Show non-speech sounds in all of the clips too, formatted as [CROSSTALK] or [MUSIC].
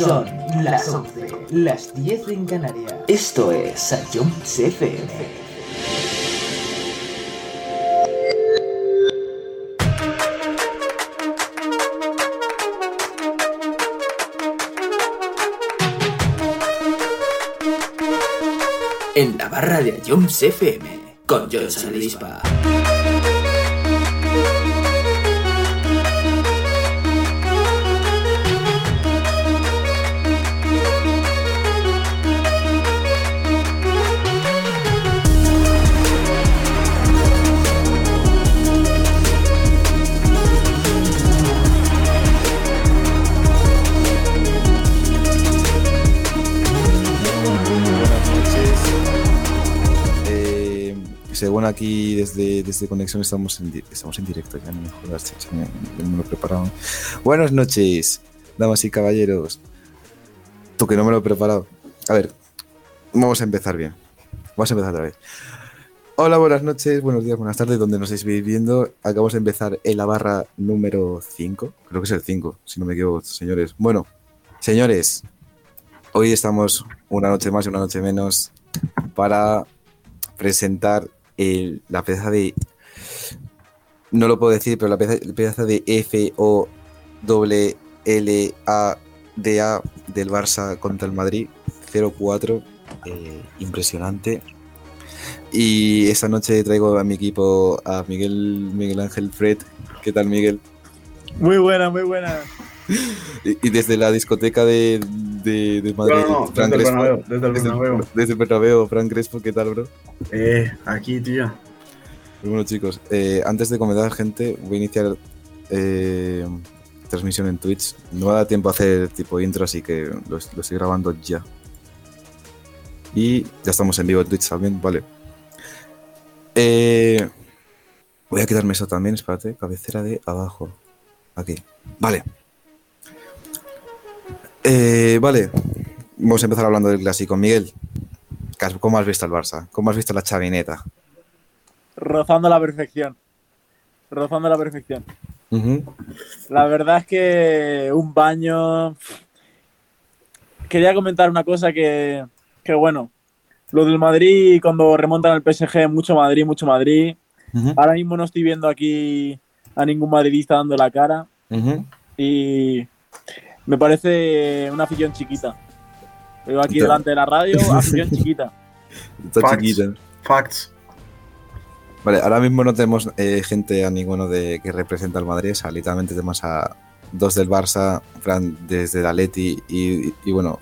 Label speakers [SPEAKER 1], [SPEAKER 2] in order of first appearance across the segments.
[SPEAKER 1] Son las 11, las 10 en Canarias. Esto es Sayons FM. En la barra de Jones FM, con John Salispa.
[SPEAKER 2] Según aquí desde, desde Conexión estamos en, estamos en directo, ya no me jodas, no me lo he preparado. Buenas noches, damas y caballeros. Tú que no me lo he preparado. A ver, vamos a empezar bien. Vamos a empezar otra vez. Hola, buenas noches, buenos días, buenas tardes, donde nos estéis viendo. Acabamos de empezar en la barra número 5. Creo que es el 5, si no me equivoco, señores. Bueno, señores, hoy estamos una noche más y una noche menos para presentar la pieza de. No lo puedo decir, pero la pieza, la pieza de F O L A D A del Barça contra el Madrid 0-4. eh, impresionante. Y esta noche traigo a mi equipo a Miguel, Miguel Ángel Fred. ¿Qué tal, Miguel?
[SPEAKER 3] Muy buena, muy buena.
[SPEAKER 2] Y, y desde la discoteca de, de, de Madrid,
[SPEAKER 4] No, no,
[SPEAKER 2] Fran
[SPEAKER 4] desde el
[SPEAKER 2] Crespo.
[SPEAKER 4] Bernabéu, desde el Bernabéu.
[SPEAKER 2] desde el Bernabéu, Fran Crespo, ¿qué tal, bro?
[SPEAKER 4] Eh, aquí, tío.
[SPEAKER 2] Pues bueno, chicos, eh, antes de comenzar, gente, voy a iniciar eh, transmisión en Twitch. No me da tiempo a hacer tipo intro, así que lo, lo estoy grabando ya. Y ya estamos en vivo en Twitch también, vale. Eh, voy a quitarme eso también, espérate, cabecera de abajo. Aquí. Vale. Eh, vale. Vamos a empezar hablando del clásico. Miguel, ¿cómo has visto al Barça? ¿Cómo has visto la chavineta?
[SPEAKER 3] Rozando la perfección. Rozando la perfección. La verdad es que un baño. Quería comentar una cosa que, que bueno, lo del Madrid cuando remontan al PSG, mucho Madrid, mucho Madrid. Ahora mismo no estoy viendo aquí a ningún madridista dando la cara y me parece una afición chiquita. Veo aquí delante de la radio, [LAUGHS] afición chiquita.
[SPEAKER 2] Está
[SPEAKER 4] Facts.
[SPEAKER 2] chiquita.
[SPEAKER 4] Facts.
[SPEAKER 2] Vale, ahora mismo no tenemos eh, gente a ninguno de que representa al Madrid, o sea, literalmente tenemos a dos del Barça, Fran desde el Atleti y, y bueno,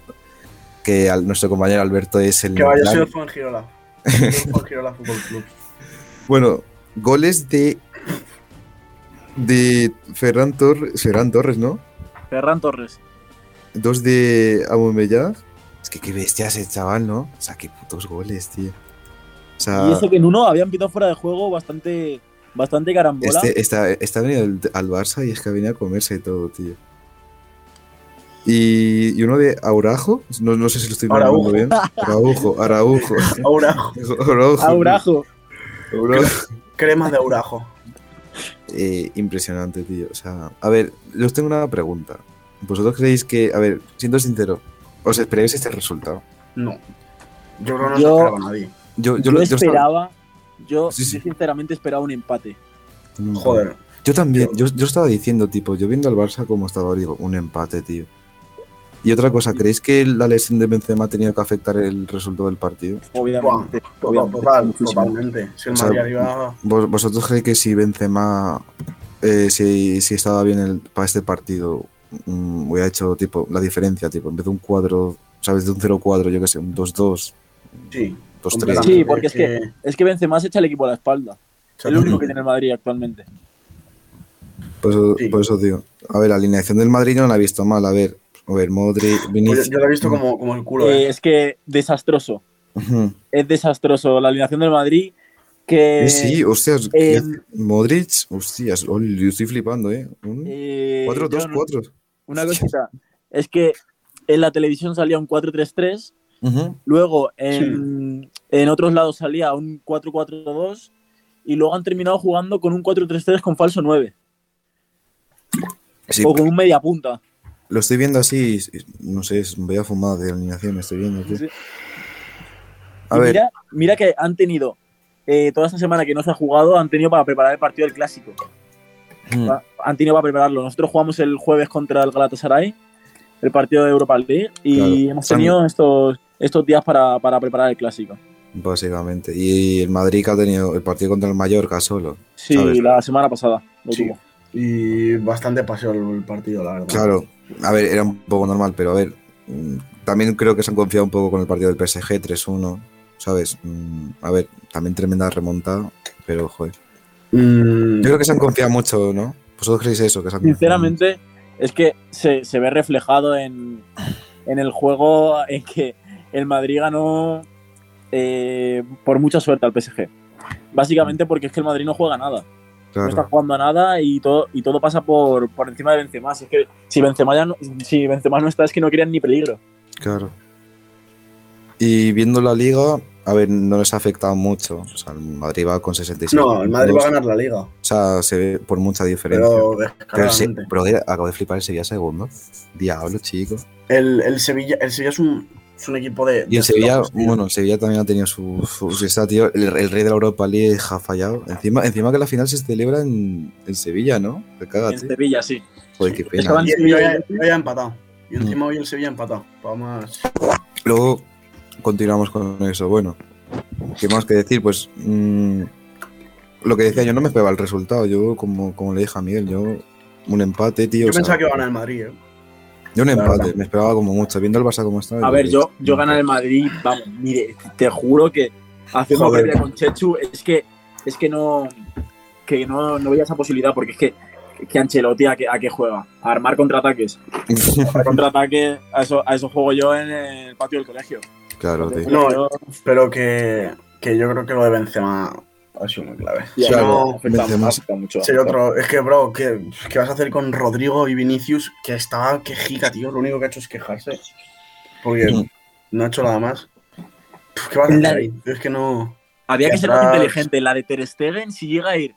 [SPEAKER 2] que al- nuestro compañero Alberto es el...
[SPEAKER 4] Que vaya, soy. Soy el Fuengirola Fútbol Club.
[SPEAKER 2] Bueno, goles de... De Ferran, Torres Ferran Torres, ¿no?
[SPEAKER 3] Ferran Torres.
[SPEAKER 2] Dos de Aubameyang. Es que qué bestia ese chaval, ¿no? O sea, qué putos goles, tío. O sea,
[SPEAKER 3] Y eso que en uno habían pitado fuera de juego bastante, bastante carambola.
[SPEAKER 2] Este, está, está venido al, al Barça y es que ha venido a comerse todo, tío. Y, y uno de Aurajo, no, no sé si lo estoy pronunciando bien. Araujo, Araujo.
[SPEAKER 4] Ahora, [LAUGHS]
[SPEAKER 2] Araujo.
[SPEAKER 3] Aurajo.
[SPEAKER 2] Araujo.
[SPEAKER 4] crema de aurajo.
[SPEAKER 2] Eh, impresionante, tío. O sea, a ver, yo os tengo una pregunta. ¿Vosotros creéis que, a ver, siendo sincero, os esperáis este resultado?
[SPEAKER 4] No. Yo creo que no
[SPEAKER 3] Yo-
[SPEAKER 4] esperaba nadie.
[SPEAKER 2] Yo,
[SPEAKER 3] Yo, esperaba, yo,
[SPEAKER 2] Sí, sí.
[SPEAKER 3] yo sinceramente esperaba un empate.
[SPEAKER 4] Joder.
[SPEAKER 2] Yo también, yo, yo estaba diciendo, tipo, yo viendo al Barça como estaba, digo, un empate, tío. Y otra cosa, ¿creéis que la lesión de Benzema ha tenido que afectar el resultado del partido?
[SPEAKER 3] Obviamente.
[SPEAKER 4] Total,
[SPEAKER 3] obviamente,
[SPEAKER 4] total, totalmente. Si el
[SPEAKER 2] O sea,
[SPEAKER 4] Madrid arriba.
[SPEAKER 2] ¿Vos- ¿Vosotros creéis que si Benzema, eh, si, si estaba bien el- para este partido, mm, hubiera hecho tipo la diferencia, tipo, en vez de un 4, ¿sabes? De un 0-4, yo qué sé, un 2-2,
[SPEAKER 4] Sí.
[SPEAKER 2] 2-3.
[SPEAKER 3] Sí, porque es que- Es que Benzema se echa el equipo a la espalda.
[SPEAKER 4] se
[SPEAKER 3] El único que tiene el Madrid actualmente.
[SPEAKER 2] Por eso,
[SPEAKER 4] Sí.
[SPEAKER 2] por eso digo. A ver, la alineación del Madrid no la he visto mal. A ver, a ver, Modric,
[SPEAKER 4] Pues
[SPEAKER 2] Vinicius.
[SPEAKER 4] yo, yo lo he visto como, como el culo.
[SPEAKER 3] Eh,
[SPEAKER 4] eh.
[SPEAKER 3] es que desastroso.
[SPEAKER 2] Ujú.
[SPEAKER 3] Es desastroso la alineación del Madrid. Que,
[SPEAKER 2] Eh, sí, hostias,
[SPEAKER 3] eh,
[SPEAKER 2] Modric, hostias, ol, yo estoy flipando, ¿eh? Un-
[SPEAKER 3] eh,
[SPEAKER 2] 4-2-4.
[SPEAKER 3] yo- Una cosita. Es que en la televisión salía un 4-3-3.
[SPEAKER 2] Ujú.
[SPEAKER 3] Luego en, en otros lados salía un 4-4-2. Y luego han terminado jugando con un 4-3-3 con falso 9.
[SPEAKER 2] Sí,
[SPEAKER 3] O con un media punta.
[SPEAKER 2] Lo estoy viendo así, no sé, es voy a fumar de alineación, estoy viendo, tío.
[SPEAKER 3] Sí.
[SPEAKER 2] A ver,
[SPEAKER 3] Mira, mira que han tenido, eh, toda esta semana que no se ha jugado, han tenido para preparar el partido del clásico.
[SPEAKER 2] mm,
[SPEAKER 3] Va- Han tenido para prepararlo. Nosotros jugamos el jueves contra el Galatasaray, el partido de Europa League, y
[SPEAKER 2] Claro.
[SPEAKER 3] hemos tenido estos, estos días para, para preparar el clásico.
[SPEAKER 2] básicamente. Y el Madrid que ha tenido el partido contra el Mallorca solo.
[SPEAKER 3] Sí,
[SPEAKER 2] ¿Sabes?
[SPEAKER 3] la semana pasada lo
[SPEAKER 4] Sí.
[SPEAKER 3] tuvo.
[SPEAKER 4] Y bastante paseo el partido, la verdad.
[SPEAKER 2] Claro, a ver, era un poco normal, pero a ver, mm, también creo que se han confiado un poco con el partido del PSG 3-1, ¿sabes? Mm, A ver, también tremenda remontada, pero joder.
[SPEAKER 4] Mm,
[SPEAKER 2] Yo creo que se han confiado mucho, ¿no? ¿Vosotros creéis eso? Que se han confiado
[SPEAKER 3] Sinceramente, es que se, se ve reflejado en, en el juego en que el Madrid ganó eh, por mucha suerte al PSG. Básicamente porque es que el Madrid no juega nada. No está jugando a nada y todo, y todo pasa por, por encima de Benzema. Si es que si Benzema, ya no, si Benzema no está, es que no crean ni peligro.
[SPEAKER 2] claro. Y viendo la liga, a ver, no les ha afectado mucho. O sea, el Madrid va con 66
[SPEAKER 4] no, el Madrid va a ganar la liga.
[SPEAKER 2] O sea, se ve por mucha diferencia.
[SPEAKER 4] Pero
[SPEAKER 2] Pero, Se- pero acabo de flipar el Sevilla segundo. Diablo, chico.
[SPEAKER 4] El, el Sevilla, el Sevilla es un, es un equipo de.
[SPEAKER 2] Y el Sevilla, bueno, Sevilla también ha tenido su. su, su- está, tío, el, el rey de la Europa League ha fallado. Encima, encima que la final se celebra en, en Sevilla, ¿no?
[SPEAKER 3] En. Sevilla, sí.
[SPEAKER 2] Joder, qué pena.
[SPEAKER 3] Estaban-
[SPEAKER 4] Y, y hoy, ha- hoy ha empatado. Y
[SPEAKER 2] Mm.
[SPEAKER 4] encima hoy el Sevilla ha empatado. Más.
[SPEAKER 2] Luego continuamos con eso. Bueno, ¿qué más que decir? Pues mm, lo que decía, yo no me esperaba el resultado. Yo, como, como le dije a Miguel, yo un empate, tío.
[SPEAKER 4] Yo
[SPEAKER 2] o sea,
[SPEAKER 4] pensaba que iba a ganar el Madrid, eh.
[SPEAKER 2] Yo un empate, me esperaba como mucho. Viendo el Barça como está.
[SPEAKER 3] A ver, yo, yo ganar el Madrid, vamos, mire, te juro que haciendo previa con Chechu es que es que no que no, no veía esa posibilidad porque es que que Ancelotti a qué, a qué juega, a armar contraataques. [LAUGHS] A contraataque, a eso, a eso juego yo en el patio del colegio.
[SPEAKER 2] claro, tío.
[SPEAKER 4] No,
[SPEAKER 3] Yo-
[SPEAKER 4] Pero que, que yo creo que lo de Benzema ha sido muy clave.
[SPEAKER 2] claro,
[SPEAKER 3] afecta- afecta mucho.
[SPEAKER 4] Otro. Es que, bro, ¿qué, qué vas a hacer con Rodrigo y Vinicius? Que estaba quejica, tío. Lo único que ha hecho es quejarse. Porque no ha hecho nada más. ¿Qué vas a hacer
[SPEAKER 3] La-
[SPEAKER 4] ahí? Es que no.
[SPEAKER 3] Había que ser más inteligente. La de Ter Stegen, si llega a ir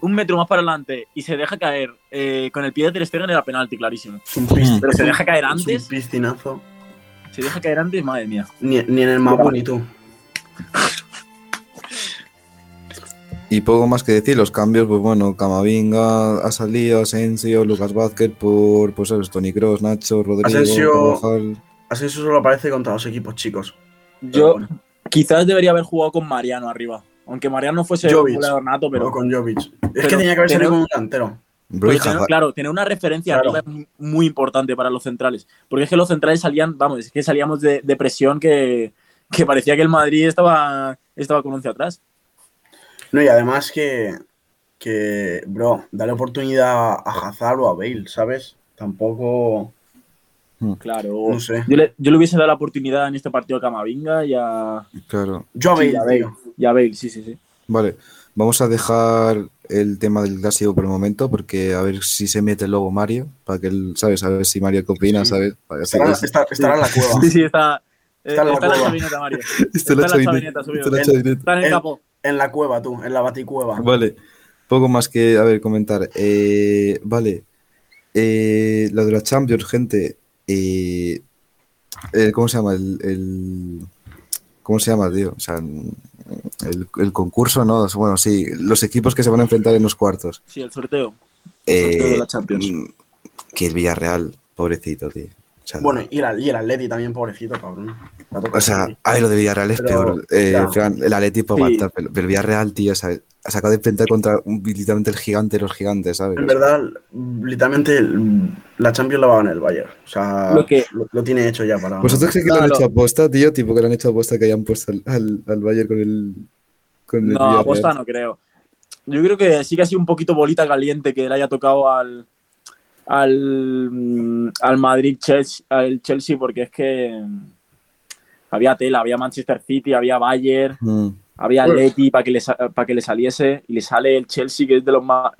[SPEAKER 3] un metro más para adelante y se deja caer eh, con el pie de Ter Stegen era penalti, clarísimo.
[SPEAKER 4] Es un
[SPEAKER 3] Pero se
[SPEAKER 4] es
[SPEAKER 3] deja caer
[SPEAKER 4] es
[SPEAKER 3] antes,
[SPEAKER 4] un piscinazo.
[SPEAKER 3] se deja caer antes, madre mía.
[SPEAKER 4] Ni, ni en el Mapu ni tú.
[SPEAKER 2] Y poco más que decir, los cambios, pues bueno, Camavinga ha salido, Asensio, Lucas Vázquez por, pues sabes, Tony Cross, Nacho, Rodrigo,
[SPEAKER 4] Asensio- eso solo aparece contra los equipos chicos.
[SPEAKER 3] Yo
[SPEAKER 4] bueno.
[SPEAKER 3] quizás debería haber jugado con Mariano arriba. Aunque Mariano fuese un
[SPEAKER 4] Jovic.
[SPEAKER 3] goleador nato, pero,
[SPEAKER 4] con Jovic. Es
[SPEAKER 3] pero
[SPEAKER 4] que tenía que haber salido con un delantero.
[SPEAKER 3] Tener- claro, tener una referencia
[SPEAKER 4] Claro.
[SPEAKER 3] arriba es muy- importante para los centrales. Porque es que los centrales salían, vamos, es que salíamos de, de presión que, que parecía que el Madrid estaba, estaba con 11 atrás.
[SPEAKER 4] No, y además que, que, bro, dale oportunidad a Hazard o a Bale, ¿sabes? Tampoco,
[SPEAKER 3] Claro.
[SPEAKER 4] no sé.
[SPEAKER 3] Yo le, yo le hubiese dado la oportunidad en este partido a Camavinga y a,
[SPEAKER 2] Claro.
[SPEAKER 4] Yo a
[SPEAKER 3] sí,
[SPEAKER 4] Bale,
[SPEAKER 3] a Bale. Y a Bale, sí, sí, sí.
[SPEAKER 2] Vale, vamos a dejar el tema del clásico por el momento, porque a ver si se mete luego Mario, para que él, ¿sabes? A ver si Mario qué opina,
[SPEAKER 4] Sí.
[SPEAKER 2] ¿sabes? Para que
[SPEAKER 4] Estará, está- estará en la cueva.
[SPEAKER 3] Sí, sí, está.
[SPEAKER 4] Está en la
[SPEAKER 3] está [LAUGHS] la chavineta, Mario.
[SPEAKER 2] Está
[SPEAKER 3] Está
[SPEAKER 2] la chavineta,
[SPEAKER 3] subido.
[SPEAKER 2] está
[SPEAKER 4] En-.
[SPEAKER 3] Está en El- capo.
[SPEAKER 4] En la cueva, tú, en la baticueva.
[SPEAKER 2] Vale, poco más que, a ver, comentar. Eh, vale, eh, lo de la Champions, gente. eh, eh, ¿Cómo se llama? El, el- ¿Cómo se llama, tío? O sea, el, el concurso, ¿no? Bueno, sí, los equipos que se van a enfrentar en los cuartos.
[SPEAKER 3] Sí, el sorteo.
[SPEAKER 2] Eh,
[SPEAKER 3] sorteo de la Champions.
[SPEAKER 2] mm, Que el Villarreal, pobrecito, tío. Sea,
[SPEAKER 4] Bueno, y el, y el Atleti también, pobrecito, cabrón.
[SPEAKER 2] O sea,
[SPEAKER 4] así.
[SPEAKER 2] a ver, lo de Villarreal es
[SPEAKER 4] Pero,
[SPEAKER 2] peor. Eh. Fran, el Atleti puede
[SPEAKER 3] Sí.
[SPEAKER 2] pero, pero el Villarreal, tío, ¿sabes? ha sacado de enfrentar contra un- literalmente el gigante de los gigantes, ¿sabes?
[SPEAKER 4] en verdad, literalmente, la Champions la va a ganar el Bayern. O sea,
[SPEAKER 3] Lo que-
[SPEAKER 4] lo, lo tiene hecho ya para.
[SPEAKER 2] ¿Vosotros creéis que lo han hecho aposta, tío? Tipo que lo han hecho aposta que hayan puesto al, al, al Bayern con el. Con el
[SPEAKER 3] No, aposta no creo. Yo creo que sí que ha sido un poquito bolita caliente que le haya tocado al al, mm, al Madrid Chelsea, al Chelsea porque es que mm, había tela, había Manchester City, había Bayern,
[SPEAKER 2] Mm,
[SPEAKER 3] había Atleti para que para que le saliese y le sale el Chelsea que es de los más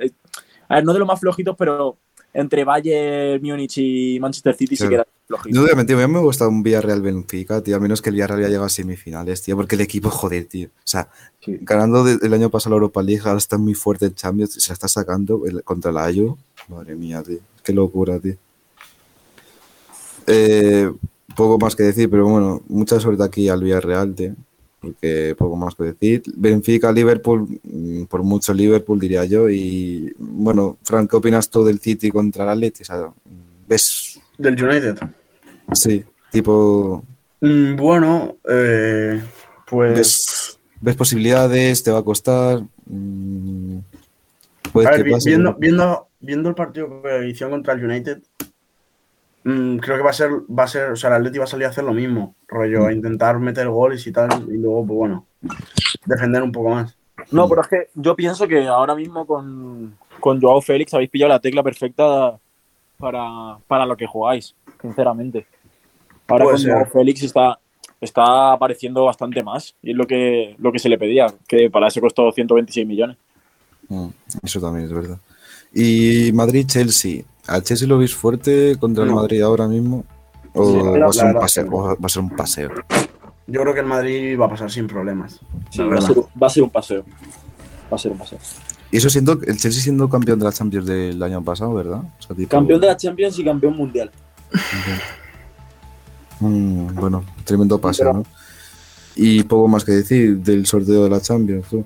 [SPEAKER 3] a ver, no de los más flojitos, pero entre Bayern, Múnich y Manchester City sí
[SPEAKER 2] Claro.
[SPEAKER 3] queda flojito.
[SPEAKER 2] No te voy a mí me gusta un Villarreal Benfica, tío, a menos que el Villarreal ya llega a semifinales, tío, porque el equipo, joder, tío. O sea,
[SPEAKER 3] Sí.
[SPEAKER 2] ganando de- el año pasado la Europa League, ahora está muy fuerte en Champions, se la está sacando el- contra la Ayu. Madre mía, tío. Qué locura, tío. Eh, poco más que decir, pero bueno, mucha suerte aquí al Villarreal, tío, porque poco más que decir. Benfica, Liverpool, mm, por mucho Liverpool diría yo. Y bueno, Frank, ¿qué opinas tú del City contra el Atleti? O sea, ¿Ves?
[SPEAKER 4] Del United.
[SPEAKER 2] Sí, tipo,
[SPEAKER 4] Mm, bueno, eh, pues.
[SPEAKER 2] ¿ves, ves posibilidades? ¿Te va a costar? Mm,
[SPEAKER 4] A ver, viendo, viendo el partido que hicieron contra el United, mm, creo que va a ser, va a ser, o sea, el Atleti va a salir a hacer lo mismo, rollo, a intentar meter goles y tal, y luego, pues bueno, defender un poco más.
[SPEAKER 3] No, pero es que yo pienso que ahora mismo con, con Joao Félix habéis pillado la tecla perfecta para, para lo que jugáis, sinceramente. Ahora
[SPEAKER 4] Puede
[SPEAKER 3] con
[SPEAKER 4] ser.
[SPEAKER 3] Joao Félix está, está apareciendo bastante más y es lo que, lo que se le pedía, que para eso costó 126 millones.
[SPEAKER 2] Mm, Eso también es verdad. Y Madrid-Chelsea. ¿Al Chelsea lo veis fuerte contra el. Madrid ahora mismo? ¿O
[SPEAKER 4] Sí,
[SPEAKER 2] va, a ser un paseo, va a ser un paseo?
[SPEAKER 4] Yo creo que el Madrid va a pasar sin problemas.
[SPEAKER 3] Sí, va a, ser, va a ser un paseo. Va a ser un paseo.
[SPEAKER 2] Y eso siendo el Chelsea siendo campeón de la Champions del año pasado, ¿verdad? O sea, tipo-
[SPEAKER 3] Campeón de la Champions y campeón mundial.
[SPEAKER 2] Mm, bueno, tremendo paseo, ¿no? Y poco más que decir del sorteo de la Champions. tú.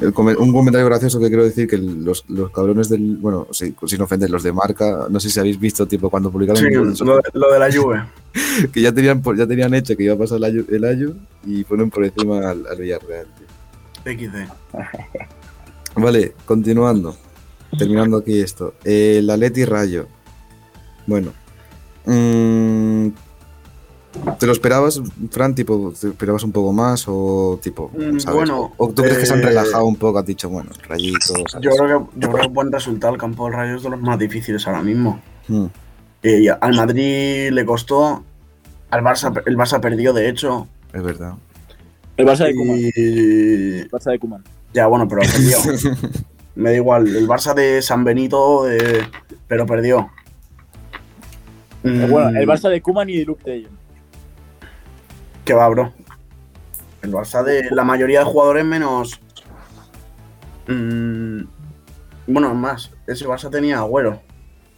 [SPEAKER 2] El un comentario gracioso que quiero decir que los, los cabrones del. Bueno, sí, sin ofender, los de marca, no sé si habéis visto, tipo, cuando publicaron
[SPEAKER 4] Sí,
[SPEAKER 2] el
[SPEAKER 4] lo, lo de la Juve. [LAUGHS]
[SPEAKER 2] que ya tenían, ya tenían hecho que iba a pasar el Ayu, el Ayu y ponen por encima al, al Villarreal. tío.
[SPEAKER 4] XD. [LAUGHS]
[SPEAKER 2] Vale, continuando. Terminando aquí esto. El Atleti Rayo. Bueno. mm, ¿Te lo esperabas, Fran? Tipo, ¿te esperabas un poco más? O tipo,
[SPEAKER 4] Mm,
[SPEAKER 2] ¿sabes?
[SPEAKER 4] bueno,
[SPEAKER 2] ¿O tú crees que se han
[SPEAKER 4] eh,
[SPEAKER 2] relajado un poco? Has dicho, bueno, rayitos. ¿sabes?
[SPEAKER 4] Yo creo que yo creo que buen resultado. El campo del Rayo es de los más difíciles ahora mismo.
[SPEAKER 2] Mm,
[SPEAKER 4] Eh, al Madrid le costó. Al Barça, el Barça perdió, de hecho.
[SPEAKER 2] es verdad.
[SPEAKER 3] El Barça de.
[SPEAKER 4] Y,
[SPEAKER 3] El Barça de Koeman.
[SPEAKER 4] Ya, bueno, pero perdió. [LAUGHS] Me da igual. El Barça de San Benito, eh, pero perdió. Mm,
[SPEAKER 3] Bueno, el Barça de Koeman y de Luke de Jong.
[SPEAKER 4] Que va, bro. El Barça de la mayoría de jugadores menos. Mm, bueno, más. Ese Barça tenía agüero.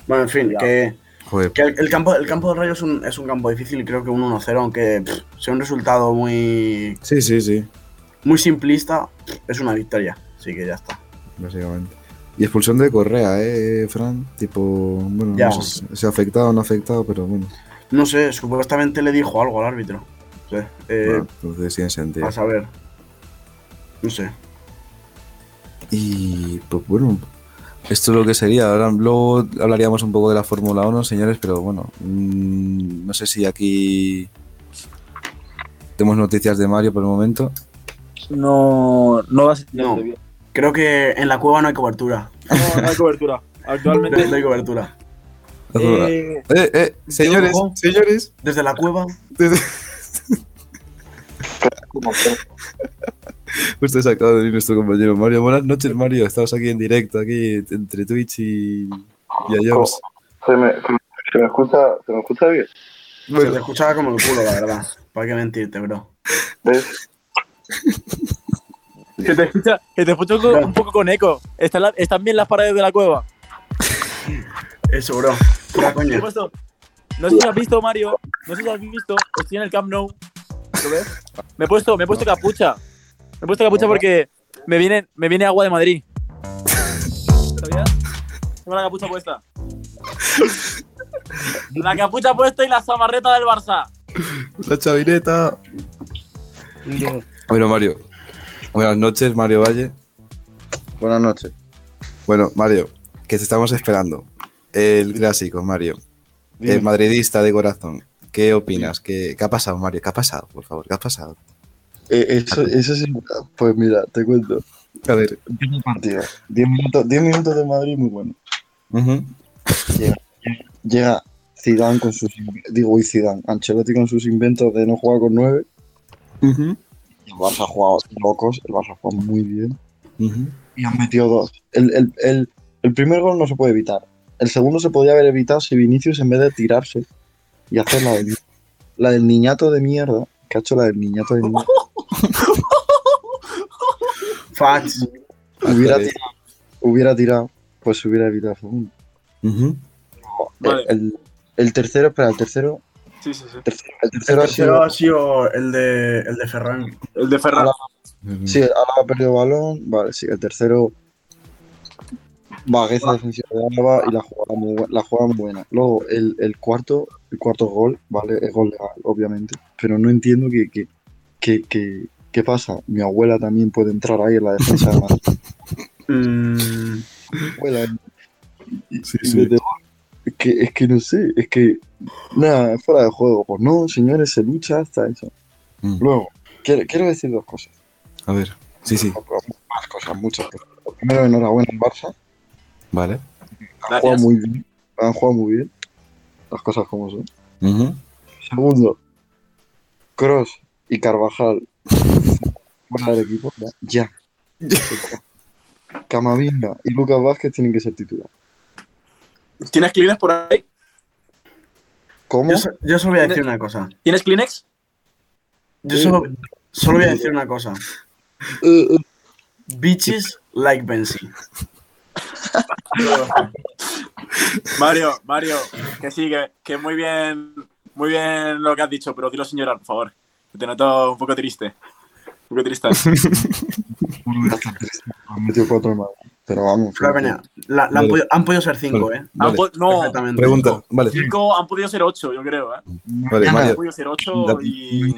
[SPEAKER 4] Bueno, en fin,
[SPEAKER 3] Ya.
[SPEAKER 4] que,
[SPEAKER 2] Joder,
[SPEAKER 4] que el, el campo, el campo del Rayo es un, es un campo difícil y creo que un 1-0, aunque pff, sea un resultado muy,
[SPEAKER 2] sí, sí, sí,
[SPEAKER 4] muy simplista, es una victoria. Así que ya está.
[SPEAKER 2] básicamente. Y expulsión de Correa, ¿eh, Fran? Tipo, bueno,
[SPEAKER 4] Ya.
[SPEAKER 2] no sé si ha afectado o no ha afectado, pero bueno.
[SPEAKER 4] No sé, supuestamente le dijo algo al árbitro. Sé, eh,
[SPEAKER 2] bueno, entonces tiene sentido.
[SPEAKER 4] a saber. No sé.
[SPEAKER 2] Y pues bueno, esto es lo que sería. Ahora luego hablaríamos un poco de la Fórmula 1, señores, pero bueno, mm, no sé si aquí tenemos noticias de Mario por el momento.
[SPEAKER 3] No, no va a ser
[SPEAKER 4] No. Creo que en la cueva no hay cobertura.
[SPEAKER 3] No, no hay cobertura. [LAUGHS] Actualmente.
[SPEAKER 4] no hay cobertura.
[SPEAKER 3] eh,
[SPEAKER 2] Eh, eh, señores, señores.
[SPEAKER 4] Desde la cueva.
[SPEAKER 2] desde- [LAUGHS] Justo se acaba de venir nuestro compañero Mario. Buenas noches, Mario. Estamos aquí en directo, aquí entre Twitch y, y iOS.
[SPEAKER 5] Se me, se me escucha, se me escucha bien.
[SPEAKER 4] Se te escuchaba como el culo, la verdad. ¿Para qué mentirte, bro?
[SPEAKER 5] ¿Ves?
[SPEAKER 3] que te escucha, que te escucho con- un poco con eco. ¿Están, la- ¿Están bien las paredes de la cueva?
[SPEAKER 4] Eso, bro. Pura coña.
[SPEAKER 3] no sé si has visto, Mario. No sé si has visto. Estoy en el Camp Nou. ¿Lo ves? Me he puesto, me he puesto capucha. Me he puesto capucha porque me viene, me viene agua de Madrid. ¿Sabías? Tengo la capucha puesta. La capucha puesta y la zamarreta del Barça.
[SPEAKER 2] la chavineta. Bueno, Mario. Buenas noches, Mario Valle.
[SPEAKER 5] Buenas noches.
[SPEAKER 2] Bueno, Mario, que te estamos esperando. El clásico, Mario. El madridista de corazón. ¿Qué opinas? ¿Qué, qué ha pasado, Mario? ¿Qué ha pasado, por favor? ¿Qué ha pasado?
[SPEAKER 5] Eh, eso, eso sí, pues mira, te cuento.
[SPEAKER 2] A ver.
[SPEAKER 5] Empieza el partido. 10 minutos, 10 minutos de Madrid muy bueno. Llega Zidane con sus digo y Zidane, Ancelotti con sus inventos de no jugar con 9.
[SPEAKER 2] Ujú.
[SPEAKER 5] El Barça ha jugado locos, el Barça ha jugado muy bien. Y han metido dos. El, el, el, el primer gol no se puede evitar. El segundo se podía haber evitado si Vinicius en vez de tirarse y hacer la del, la del niñato de mierda, que ha hecho la del niñato de mierda, [LAUGHS]
[SPEAKER 4] Facts.
[SPEAKER 5] hubiera tirado, hubiera tirado, pues se hubiera evitado el segundo.
[SPEAKER 2] Ujú.
[SPEAKER 3] Vale.
[SPEAKER 5] El, El tercero, espera, el tercero.
[SPEAKER 3] Sí, sí, sí.
[SPEAKER 5] tercero- el
[SPEAKER 4] El
[SPEAKER 5] tercero ha
[SPEAKER 4] tercero
[SPEAKER 5] sido.
[SPEAKER 4] ha sido el de, el de Ferran.
[SPEAKER 3] El de Ferran.
[SPEAKER 5] Sí, Álava ha perdido balón. Vale, sí, el tercero. Vagueza defensiva de Álava y la jugada muy, bu- la jugada muy buena. Luego, el, el cuarto, el cuarto gol, vale, es gol legal, obviamente. Pero no entiendo que, que, que, que- qué pasa. Mi abuela también puede entrar ahí en la defensa de Madrid. [LAUGHS]
[SPEAKER 4] Mm,
[SPEAKER 5] Mi abuela, y-
[SPEAKER 2] Sí,
[SPEAKER 5] y
[SPEAKER 2] sí.
[SPEAKER 5] Es que, es que no sé, es que. Nada, es fuera de juego. Pues no, señores, se lucha hasta eso.
[SPEAKER 2] Mm.
[SPEAKER 5] Luego, quiero, quiero decir dos cosas.
[SPEAKER 2] A ver, sí, sí,
[SPEAKER 5] Más cosas, muchas cosas. Primero, enhorabuena al Barça.
[SPEAKER 2] vale.
[SPEAKER 5] Han jugado muy bien. Han jugado muy bien. Las cosas como son. Segundo, Cross y Carvajal fuera del equipo. Ya. ya. [LAUGHS] Camavinga y Lucas Vázquez tienen que ser titulares.
[SPEAKER 3] ¿Tienes Kleenex por ahí?
[SPEAKER 5] ¿Cómo?
[SPEAKER 4] yo, so- yo solo voy a decir una cosa.
[SPEAKER 3] ¿Tienes Kleenex?
[SPEAKER 4] Yo solo, solo voy a decir una cosa.
[SPEAKER 5] Eh, eh,
[SPEAKER 4] Bitches like Benzi. [LAUGHS]
[SPEAKER 3] Mario, Mario, que sí, que, que muy bien, muy bien lo que has dicho, pero dilo sin llorar, por favor. Que Te noto un poco triste. Un poco triste.
[SPEAKER 5] han metido cuatro más. Pero vamos.
[SPEAKER 4] Pero venga, la- la han, han podido ser cinco, ¿eh?
[SPEAKER 3] Han
[SPEAKER 2] Vale.
[SPEAKER 3] po- no.
[SPEAKER 2] Pregunta, vale,
[SPEAKER 3] cinco han podido ser ocho, yo creo, ¿eh?
[SPEAKER 2] vale,
[SPEAKER 3] Han podido ser ocho y...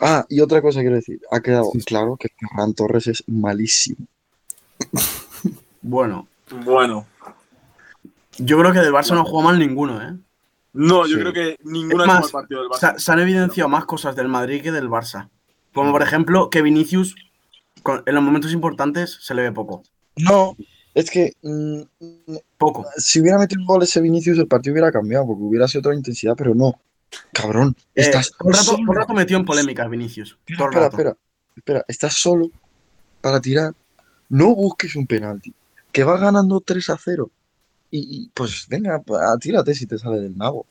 [SPEAKER 5] Ah, y otra cosa quiero decir. Ha quedado
[SPEAKER 2] sí.
[SPEAKER 5] claro que Ferran Torres es malísimo.
[SPEAKER 4] Bueno,
[SPEAKER 3] Bueno.
[SPEAKER 4] yo creo que del Barça no juega mal ninguno, ¿eh?
[SPEAKER 3] No, yo
[SPEAKER 5] Sí.
[SPEAKER 3] creo que ninguno
[SPEAKER 4] más,
[SPEAKER 3] el partido del
[SPEAKER 4] Se,
[SPEAKER 3] Barça.
[SPEAKER 4] se han evidenciado más cosas del Madrid que del Barça. Como por ejemplo que Vinicius con- en los momentos importantes se le ve poco.
[SPEAKER 5] No, es que mm,
[SPEAKER 4] Poco.
[SPEAKER 5] si hubiera metido un gol ese Vinicius, el partido hubiera cambiado, porque hubiera sido otra intensidad, pero no. Cabrón,
[SPEAKER 4] Eh,
[SPEAKER 5] estás
[SPEAKER 4] el rato,
[SPEAKER 5] solo.
[SPEAKER 4] rato metió en polémicas Vinicius. Todo
[SPEAKER 5] espera,
[SPEAKER 4] rato.
[SPEAKER 5] espera, espera, estás solo para tirar. No busques un penalti, que vas ganando 3 a 0. Y, y, pues venga, tírate si te sale del nabo.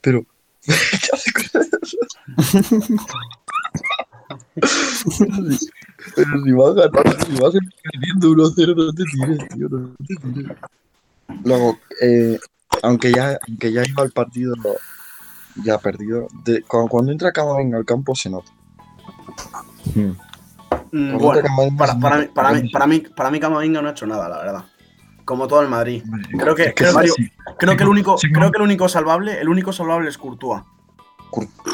[SPEAKER 5] Pero, ¿qué haces con eso? pero, si, vas ganando, si vas perdiendo 1 a 0, no te tires, tío, no te tires. Luego, eh, aunque ya, aunque ya iba al partido ya perdido, de- cuando, cuando entra Camavinga al campo se nota.
[SPEAKER 2] Mm.
[SPEAKER 4] Mm, bueno, para, para, mí, para, mí, para, mí, para mí Camavinga no ha hecho nada, la verdad. Como todo el Madrid. Creo que,
[SPEAKER 5] Es que
[SPEAKER 4] creo,
[SPEAKER 5] sí.
[SPEAKER 4] creo que el único,
[SPEAKER 5] Sí,
[SPEAKER 4] creo que el único salvable, el único salvable es Courtois.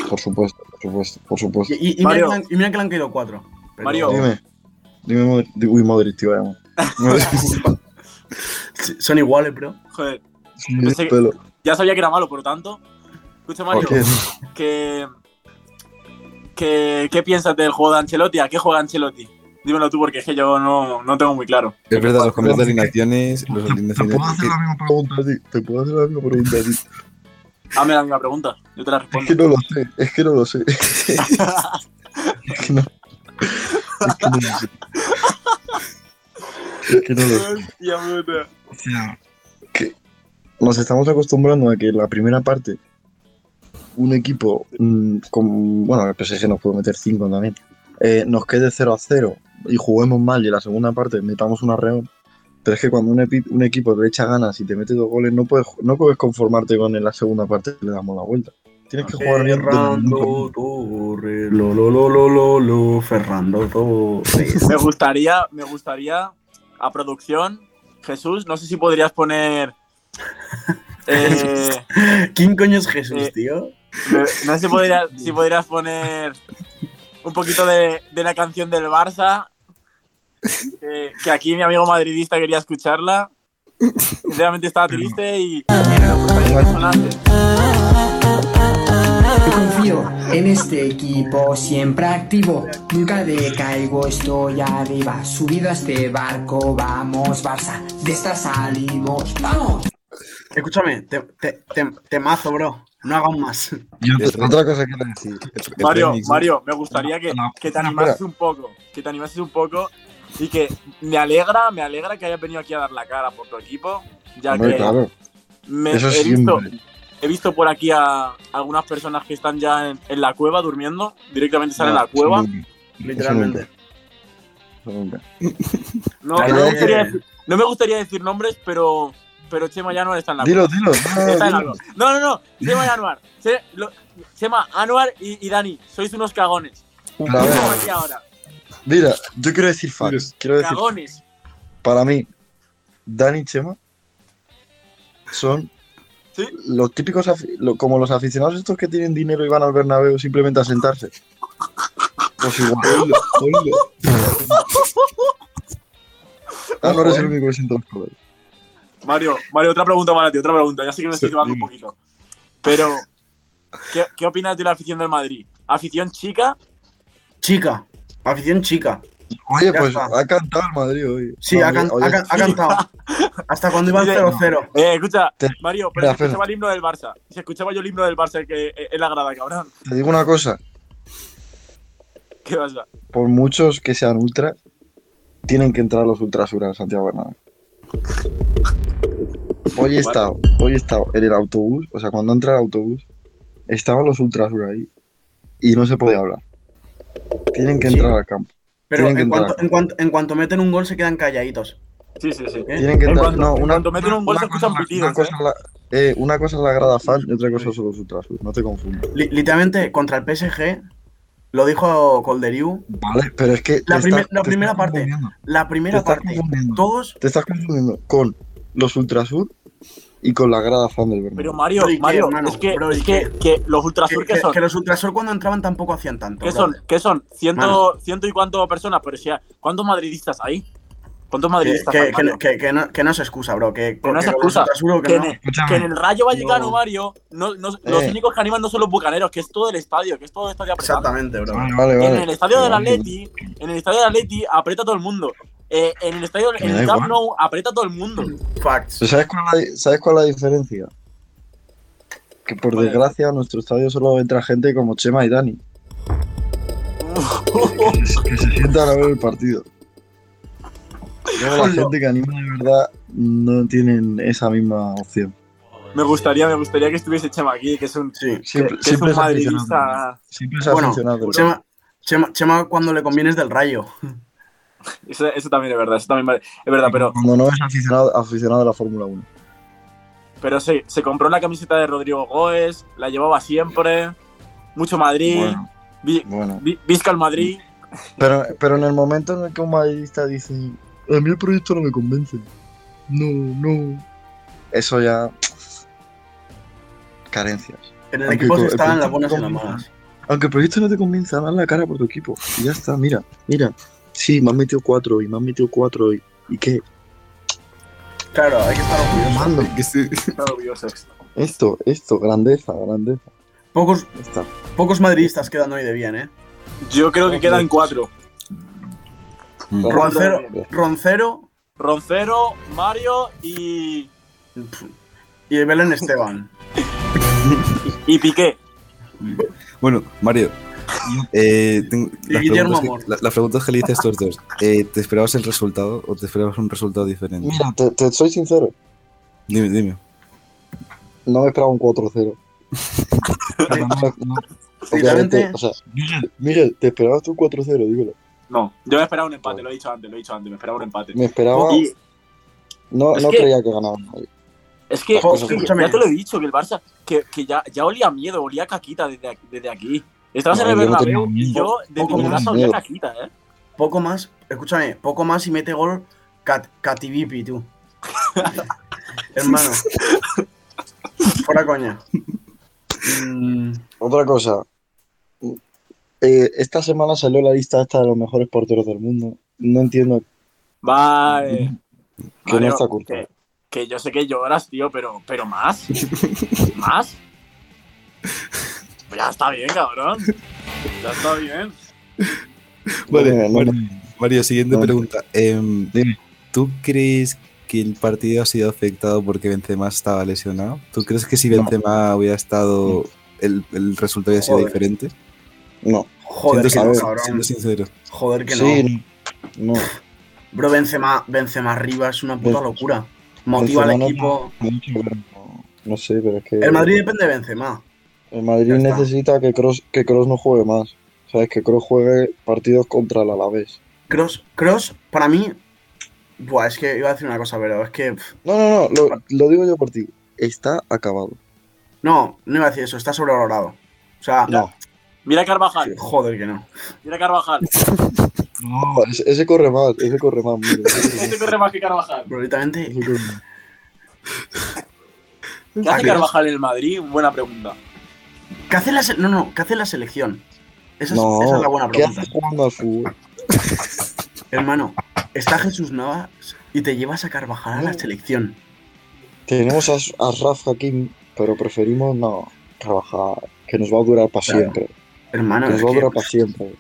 [SPEAKER 5] Por supuesto, por supuesto, por supuesto.
[SPEAKER 4] Y, y- y mira,
[SPEAKER 3] Mario.
[SPEAKER 4] que le han, y mira que le han caído cuatro. Pero-
[SPEAKER 3] Mario.
[SPEAKER 5] Dime, dime, Modric, uy, Modric, tío, vamos. [LAUGHS]
[SPEAKER 4] Son iguales, bro.
[SPEAKER 3] Joder,
[SPEAKER 5] Sí,
[SPEAKER 3] ya sabía que era malo, por lo tanto. Escucha, Mario, que, ¿qué piensas del juego de Ancelotti? ¿A qué juega Ancelotti? Dímelo tú, porque es que yo no, no tengo muy claro.
[SPEAKER 2] Es verdad, los cambios de alineaciones, los
[SPEAKER 5] Te
[SPEAKER 2] alineaciones.
[SPEAKER 5] puedo hacer la misma pregunta a ti. Te puedo hacer la misma pregunta a ti.
[SPEAKER 3] Hazme la misma pregunta, yo te la
[SPEAKER 5] Es
[SPEAKER 3] respondo.
[SPEAKER 5] que no lo sé, es que no lo sé. Es que no. Es que no lo sé. Es que no lo sé.
[SPEAKER 3] Hostia puta.
[SPEAKER 5] O sea, que nos estamos acostumbrando a que la primera parte un equipo mm, con, bueno, el PSG nos puede meter 5 también, eh, nos quede 0 a 0 y juguemos mal y en la segunda parte metamos una reón. Pero es que cuando un, epi- un equipo te echa ganas y te mete dos goles, no puedes, no puedes conformarte con en la segunda parte le damos la vuelta. Tienes que jugar bien.
[SPEAKER 4] Ferrando Torres, lo, lo, lo, lo, lo, lo, Ferrando Torres. [LAUGHS]
[SPEAKER 3] Me gustaría, me gustaría, a producción, Jesús, no sé si podrías poner. [LAUGHS] eh,
[SPEAKER 4] ¿Quién coño es Jesús,
[SPEAKER 3] Eh,
[SPEAKER 4] tío?
[SPEAKER 3] No sé si podrías, [LAUGHS] si podrías poner un poquito de, de la canción del Barça. Que, que aquí mi amigo madridista quería escucharla. Sinceramente estaba triste y
[SPEAKER 6] confío en este equipo siempre activo, nunca decaigo, estoy arriba, subido a este barco, vamos Barça, de esta salimos, vamos.
[SPEAKER 4] Escúchame, te, te, te, te mazo, bro. No hagan más.
[SPEAKER 5] Otra, cosa que quiero decir.
[SPEAKER 2] El- el
[SPEAKER 3] Mario,
[SPEAKER 2] remix, ¿no?
[SPEAKER 3] Mario, me gustaría que,
[SPEAKER 5] No,
[SPEAKER 3] que te animases un poco, que te animases un poco y que me alegra, me alegra que hayas venido aquí a dar la cara por tu equipo, ya
[SPEAKER 5] Hombre,
[SPEAKER 3] que
[SPEAKER 5] claro,
[SPEAKER 3] me,
[SPEAKER 5] eso
[SPEAKER 3] he, visto, he visto por aquí a algunas personas que están ya en, en la cueva durmiendo, directamente están en la
[SPEAKER 5] No,
[SPEAKER 3] cueva.
[SPEAKER 4] Literalmente.
[SPEAKER 3] No, no me gustaría no me gustaría decir nombres, pero pero Chema y Anuar están en la
[SPEAKER 5] Dilo, dilo.
[SPEAKER 3] Está en
[SPEAKER 5] dilo.
[SPEAKER 3] algo. No, no, no. Chema y Anuar. Che- lo- Chema, Anuar y, y Dani, sois unos cagones. Ahora.
[SPEAKER 5] Mira, yo quiero decir facts. Quiero decir,
[SPEAKER 3] Cagones.
[SPEAKER 5] para mí, Dani y Chema son
[SPEAKER 3] ¿Sí?
[SPEAKER 5] los típicos, lo- como los aficionados estos que tienen dinero y van al Bernabéu simplemente a sentarse. Pues igual. Ah, no eres el único que siento los.
[SPEAKER 3] Mario, Mario, otra pregunta para ti, otra pregunta. Ya sé que me estoy llevando un poquito. Pero, ¿qué, qué opinas de la afición del Madrid? ¿Afición chica?
[SPEAKER 4] Chica. Afición chica.
[SPEAKER 5] Oye,
[SPEAKER 4] Ya
[SPEAKER 5] pues
[SPEAKER 4] está.
[SPEAKER 5] ha cantado el Madrid hoy.
[SPEAKER 4] Sí,
[SPEAKER 5] No,
[SPEAKER 4] ha, can-
[SPEAKER 5] oye,
[SPEAKER 4] ha can- ha cantado. Hasta cuando iba al
[SPEAKER 3] Dice-
[SPEAKER 4] 0-0.
[SPEAKER 3] Eh, escucha, Mario, pero se escuchaba el himno del Barça. Se escuchaba yo el himno del Barça que, eh, en la grada, cabrón.
[SPEAKER 5] Te digo una cosa,
[SPEAKER 3] ¿Qué pasa?
[SPEAKER 5] por muchos que sean ultras, tienen que entrar los ultrasur al Santiago Bernabéu. Hoy he [LAUGHS] estado, hoy he estado en el autobús, o sea, cuando entra el autobús, estaban los ultrasur ahí y no se podía hablar. Tienen que
[SPEAKER 4] Sí.
[SPEAKER 5] entrar al campo.
[SPEAKER 4] Pero
[SPEAKER 5] que
[SPEAKER 4] en cuanto,
[SPEAKER 5] entrar.
[SPEAKER 4] en, cuanto, en cuanto meten un gol se quedan calladitos.
[SPEAKER 3] Sí, sí, sí.
[SPEAKER 4] ¿eh?
[SPEAKER 5] Tienen que
[SPEAKER 3] En
[SPEAKER 5] entrar.
[SPEAKER 3] cuanto-
[SPEAKER 5] no,
[SPEAKER 3] en
[SPEAKER 5] una,
[SPEAKER 3] cuanto meten un gol se
[SPEAKER 5] cosa
[SPEAKER 3] escuchan
[SPEAKER 5] es la-
[SPEAKER 3] pitidos,
[SPEAKER 5] Una cosa,
[SPEAKER 3] ¿eh?
[SPEAKER 5] es la, eh, una cosa es la grada fan y otra cosa son los ultrasur. No te confundas.
[SPEAKER 4] Li- literalmente, contra el PSG, lo dijo Colderiu,
[SPEAKER 5] Vale, pero es que.
[SPEAKER 4] La primer-
[SPEAKER 5] estás-
[SPEAKER 4] la primera parte. la
[SPEAKER 5] Te
[SPEAKER 4] primera
[SPEAKER 5] estás
[SPEAKER 4] parte,
[SPEAKER 5] confundiendo.
[SPEAKER 4] todos...
[SPEAKER 5] Te estás confundiendo con los ultrasur y con la grada fan del Bernabéu.
[SPEAKER 3] Pero Mario,
[SPEAKER 4] Bro, ¿y qué,
[SPEAKER 3] Mario,
[SPEAKER 4] hermano?
[SPEAKER 3] es que,
[SPEAKER 4] Bro, ¿y
[SPEAKER 3] es que, que los Ultrasur,
[SPEAKER 4] Que,
[SPEAKER 3] ¿qué
[SPEAKER 4] que-
[SPEAKER 3] son?
[SPEAKER 4] que los Ultrasur cuando entraban tampoco hacían tanto.
[SPEAKER 3] ¿Qué
[SPEAKER 4] bro.
[SPEAKER 3] son? ¿Qué son? Ciento, ciento y cuánto personas, pero si ¿cuántos madridistas hay? ¿Cuántos madridistas
[SPEAKER 4] que,
[SPEAKER 3] hay,
[SPEAKER 4] que, no- que, que no, que no se excusa, bro. Que,
[SPEAKER 3] Que no se
[SPEAKER 4] los
[SPEAKER 3] excusa.
[SPEAKER 4] Ultrasur, que
[SPEAKER 3] Que,
[SPEAKER 4] no.
[SPEAKER 3] en que en el Rayo Vallecano,
[SPEAKER 4] No.
[SPEAKER 3] Mario, no, no-
[SPEAKER 5] Eh.
[SPEAKER 3] los únicos que animan no son los bucaneros, que es todo el estadio, que es todo el estadio apretado.
[SPEAKER 4] Exactamente, bro.
[SPEAKER 5] Vale, vale, vale.
[SPEAKER 3] En el estadio del
[SPEAKER 5] Vale.
[SPEAKER 3] Atleti, en el estadio del Atleti aprieta todo el mundo. Eh, en el estadio, en el Camp. Nou aprieta todo el mundo.
[SPEAKER 4] Facts.
[SPEAKER 5] ¿Pero ¿Sabes cuál, es la, ¿Sabes cuál es la diferencia? Que por desgracia a nuestro estadio solo entra gente como Chema y Dani. [LAUGHS] Que se sientan a ver el partido. Luego la gente que anima de verdad no tienen esa misma opción.
[SPEAKER 3] Me gustaría, me gustaría que estuviese Chema aquí, que es un,
[SPEAKER 4] Sí.
[SPEAKER 3] que,
[SPEAKER 5] Siempre,
[SPEAKER 3] que es
[SPEAKER 5] siempre
[SPEAKER 3] un
[SPEAKER 5] es
[SPEAKER 3] madridista.
[SPEAKER 5] Siempre es
[SPEAKER 4] Bueno. Chema, Chema, Chema cuando le conviene es del rayo.
[SPEAKER 3] Eso, eso también es verdad, eso también es verdad, pero,
[SPEAKER 5] Cuando no es aficionado, aficionado de la Fórmula 1.
[SPEAKER 3] pero sí, se compró la camiseta de Rodrigo Goes, la llevaba siempre, mucho Madrid,
[SPEAKER 5] Bueno,
[SPEAKER 3] vi-
[SPEAKER 5] bueno.
[SPEAKER 3] vi- Visca el Madrid.
[SPEAKER 5] Pero, pero en el momento en el que un madridista dice, a mí el proyecto no me convence. No, no. Eso ya... Carencias.
[SPEAKER 4] En el
[SPEAKER 5] Aunque
[SPEAKER 4] equipo están las
[SPEAKER 5] proyecto
[SPEAKER 4] buenas y las malas.
[SPEAKER 5] Aunque el proyecto no te convence, dar la cara por tu equipo. Y ya está, mira, mira. Sí, me han metido cuatro y me han metido cuatro y... ¿Y qué?
[SPEAKER 4] Claro, hay que estar orgulloso.
[SPEAKER 5] Mando.
[SPEAKER 2] Que sí.
[SPEAKER 3] Dios, ex.
[SPEAKER 5] Esto, esto, grandeza, grandeza.
[SPEAKER 4] Pocos,
[SPEAKER 5] está.
[SPEAKER 4] pocos madridistas quedan hoy de bien, ¿eh?
[SPEAKER 3] Yo creo que quedan cuatro.
[SPEAKER 2] Mm.
[SPEAKER 4] Roncero, Roncero
[SPEAKER 3] Roncero, Mario y,
[SPEAKER 4] y Belén Esteban. [LAUGHS]
[SPEAKER 3] y Piqué.
[SPEAKER 2] Bueno, Mario. Eh, tengo- las,
[SPEAKER 4] Guillermo
[SPEAKER 2] preguntas que, la- las preguntas que le hice a estos dos. eh, ¿Te esperabas el resultado o te esperabas un resultado diferente?
[SPEAKER 5] Mira, te, te soy sincero.
[SPEAKER 2] Dime, dime.
[SPEAKER 5] No me esperaba un 4-0. Pero [LAUGHS] no me- no- [LAUGHS]
[SPEAKER 4] Literalmente-
[SPEAKER 5] obviamente, o sea, Miguel, Miguel, ¿te esperabas tú un 4-0? Dímelo.
[SPEAKER 3] No, yo me esperaba un empate, lo he dicho antes, lo he dicho antes, me esperaba un empate.
[SPEAKER 5] Me esperaba...
[SPEAKER 3] Y
[SPEAKER 5] No,
[SPEAKER 3] Es
[SPEAKER 5] no
[SPEAKER 3] que-
[SPEAKER 5] creía que ganaba
[SPEAKER 3] es que, es que ya te lo he dicho, que el Barça, que, que ya, ya olía miedo, olía caquita desde aquí. Desde aquí. Estabas
[SPEAKER 5] No,
[SPEAKER 3] en el
[SPEAKER 5] yo no
[SPEAKER 3] Bernabéu y yo
[SPEAKER 4] Poco
[SPEAKER 3] mi
[SPEAKER 4] más
[SPEAKER 3] casa olía caquita, ¿eh?
[SPEAKER 4] Poco más, escúchame, poco más y mete gol Cat, Cativipi, tú. [LAUGHS] Hermano. Fuera coña. Mm,
[SPEAKER 5] Otra cosa. Eh, esta semana salió la lista esta de los mejores porteros del mundo. No entiendo
[SPEAKER 3] Vale.
[SPEAKER 5] que
[SPEAKER 3] Mario,
[SPEAKER 5] no está
[SPEAKER 3] que, que yo sé que lloras, tío, pero, pero más. [LAUGHS] ¿Más? Pues ya está bien, cabrón. Ya está bien.
[SPEAKER 2] Vale, Mario, siguiente pregunta. Em. ¿Tú crees que el partido ha sido afectado porque Benzema estaba lesionado? ¿Tú crees que si
[SPEAKER 5] No.
[SPEAKER 2] Benzema hubiera estado, el, el resultado hubiera sido
[SPEAKER 4] Joder.
[SPEAKER 2] diferente?
[SPEAKER 5] No.
[SPEAKER 4] joder,
[SPEAKER 2] siendo,
[SPEAKER 4] que no,
[SPEAKER 2] sincero,
[SPEAKER 4] cabrón.
[SPEAKER 2] siendo sincero.
[SPEAKER 4] Joder que
[SPEAKER 5] Sí, no. no.
[SPEAKER 4] Bro, Benzema, Benzema arriba es una puta locura. Motiva
[SPEAKER 5] Benzema
[SPEAKER 4] al
[SPEAKER 5] no-
[SPEAKER 4] equipo.
[SPEAKER 5] No, no sé, pero es que.
[SPEAKER 4] El Madrid depende de Benzema.
[SPEAKER 5] El Madrid necesita que Cross que Kroos no juegue más. ¿Sabes? Que Cross juegue partidos contra el Alavés.
[SPEAKER 4] Cross, Cross, para mí, Buah, es que iba a decir una cosa, pero es que.
[SPEAKER 5] No, no, no, lo, lo digo yo por ti. Está acabado.
[SPEAKER 4] No, no iba a decir eso, está sobrevalorado. O sea,
[SPEAKER 5] No,
[SPEAKER 3] Mira Carvajal,
[SPEAKER 4] joder que no.
[SPEAKER 3] mira Carvajal. [LAUGHS]
[SPEAKER 5] no, ese, ese corre más, ese corre más. mira, [LAUGHS] ese corre
[SPEAKER 3] Este corre más que Carvajal.
[SPEAKER 5] Más.
[SPEAKER 3] ¿Qué hace Carvajal en el Madrid? Buena pregunta.
[SPEAKER 4] ¿Qué hace la, se- no, no, ¿qué hace la selección? Esa es,
[SPEAKER 5] No,
[SPEAKER 4] esa es la buena
[SPEAKER 5] ¿qué
[SPEAKER 4] pregunta.
[SPEAKER 5] haces jugando al fútbol? [LAUGHS]
[SPEAKER 4] Hermano, está Jesús Navas y te llevas a Carvajal a la
[SPEAKER 5] No.
[SPEAKER 4] selección.
[SPEAKER 5] Tenemos a, a Rafa Kim, pero preferimos no, Carvajal, que nos va a durar para
[SPEAKER 4] Claro.
[SPEAKER 5] siempre.
[SPEAKER 4] Hermano,
[SPEAKER 5] Que nos va a
[SPEAKER 4] que,
[SPEAKER 5] durar para siempre.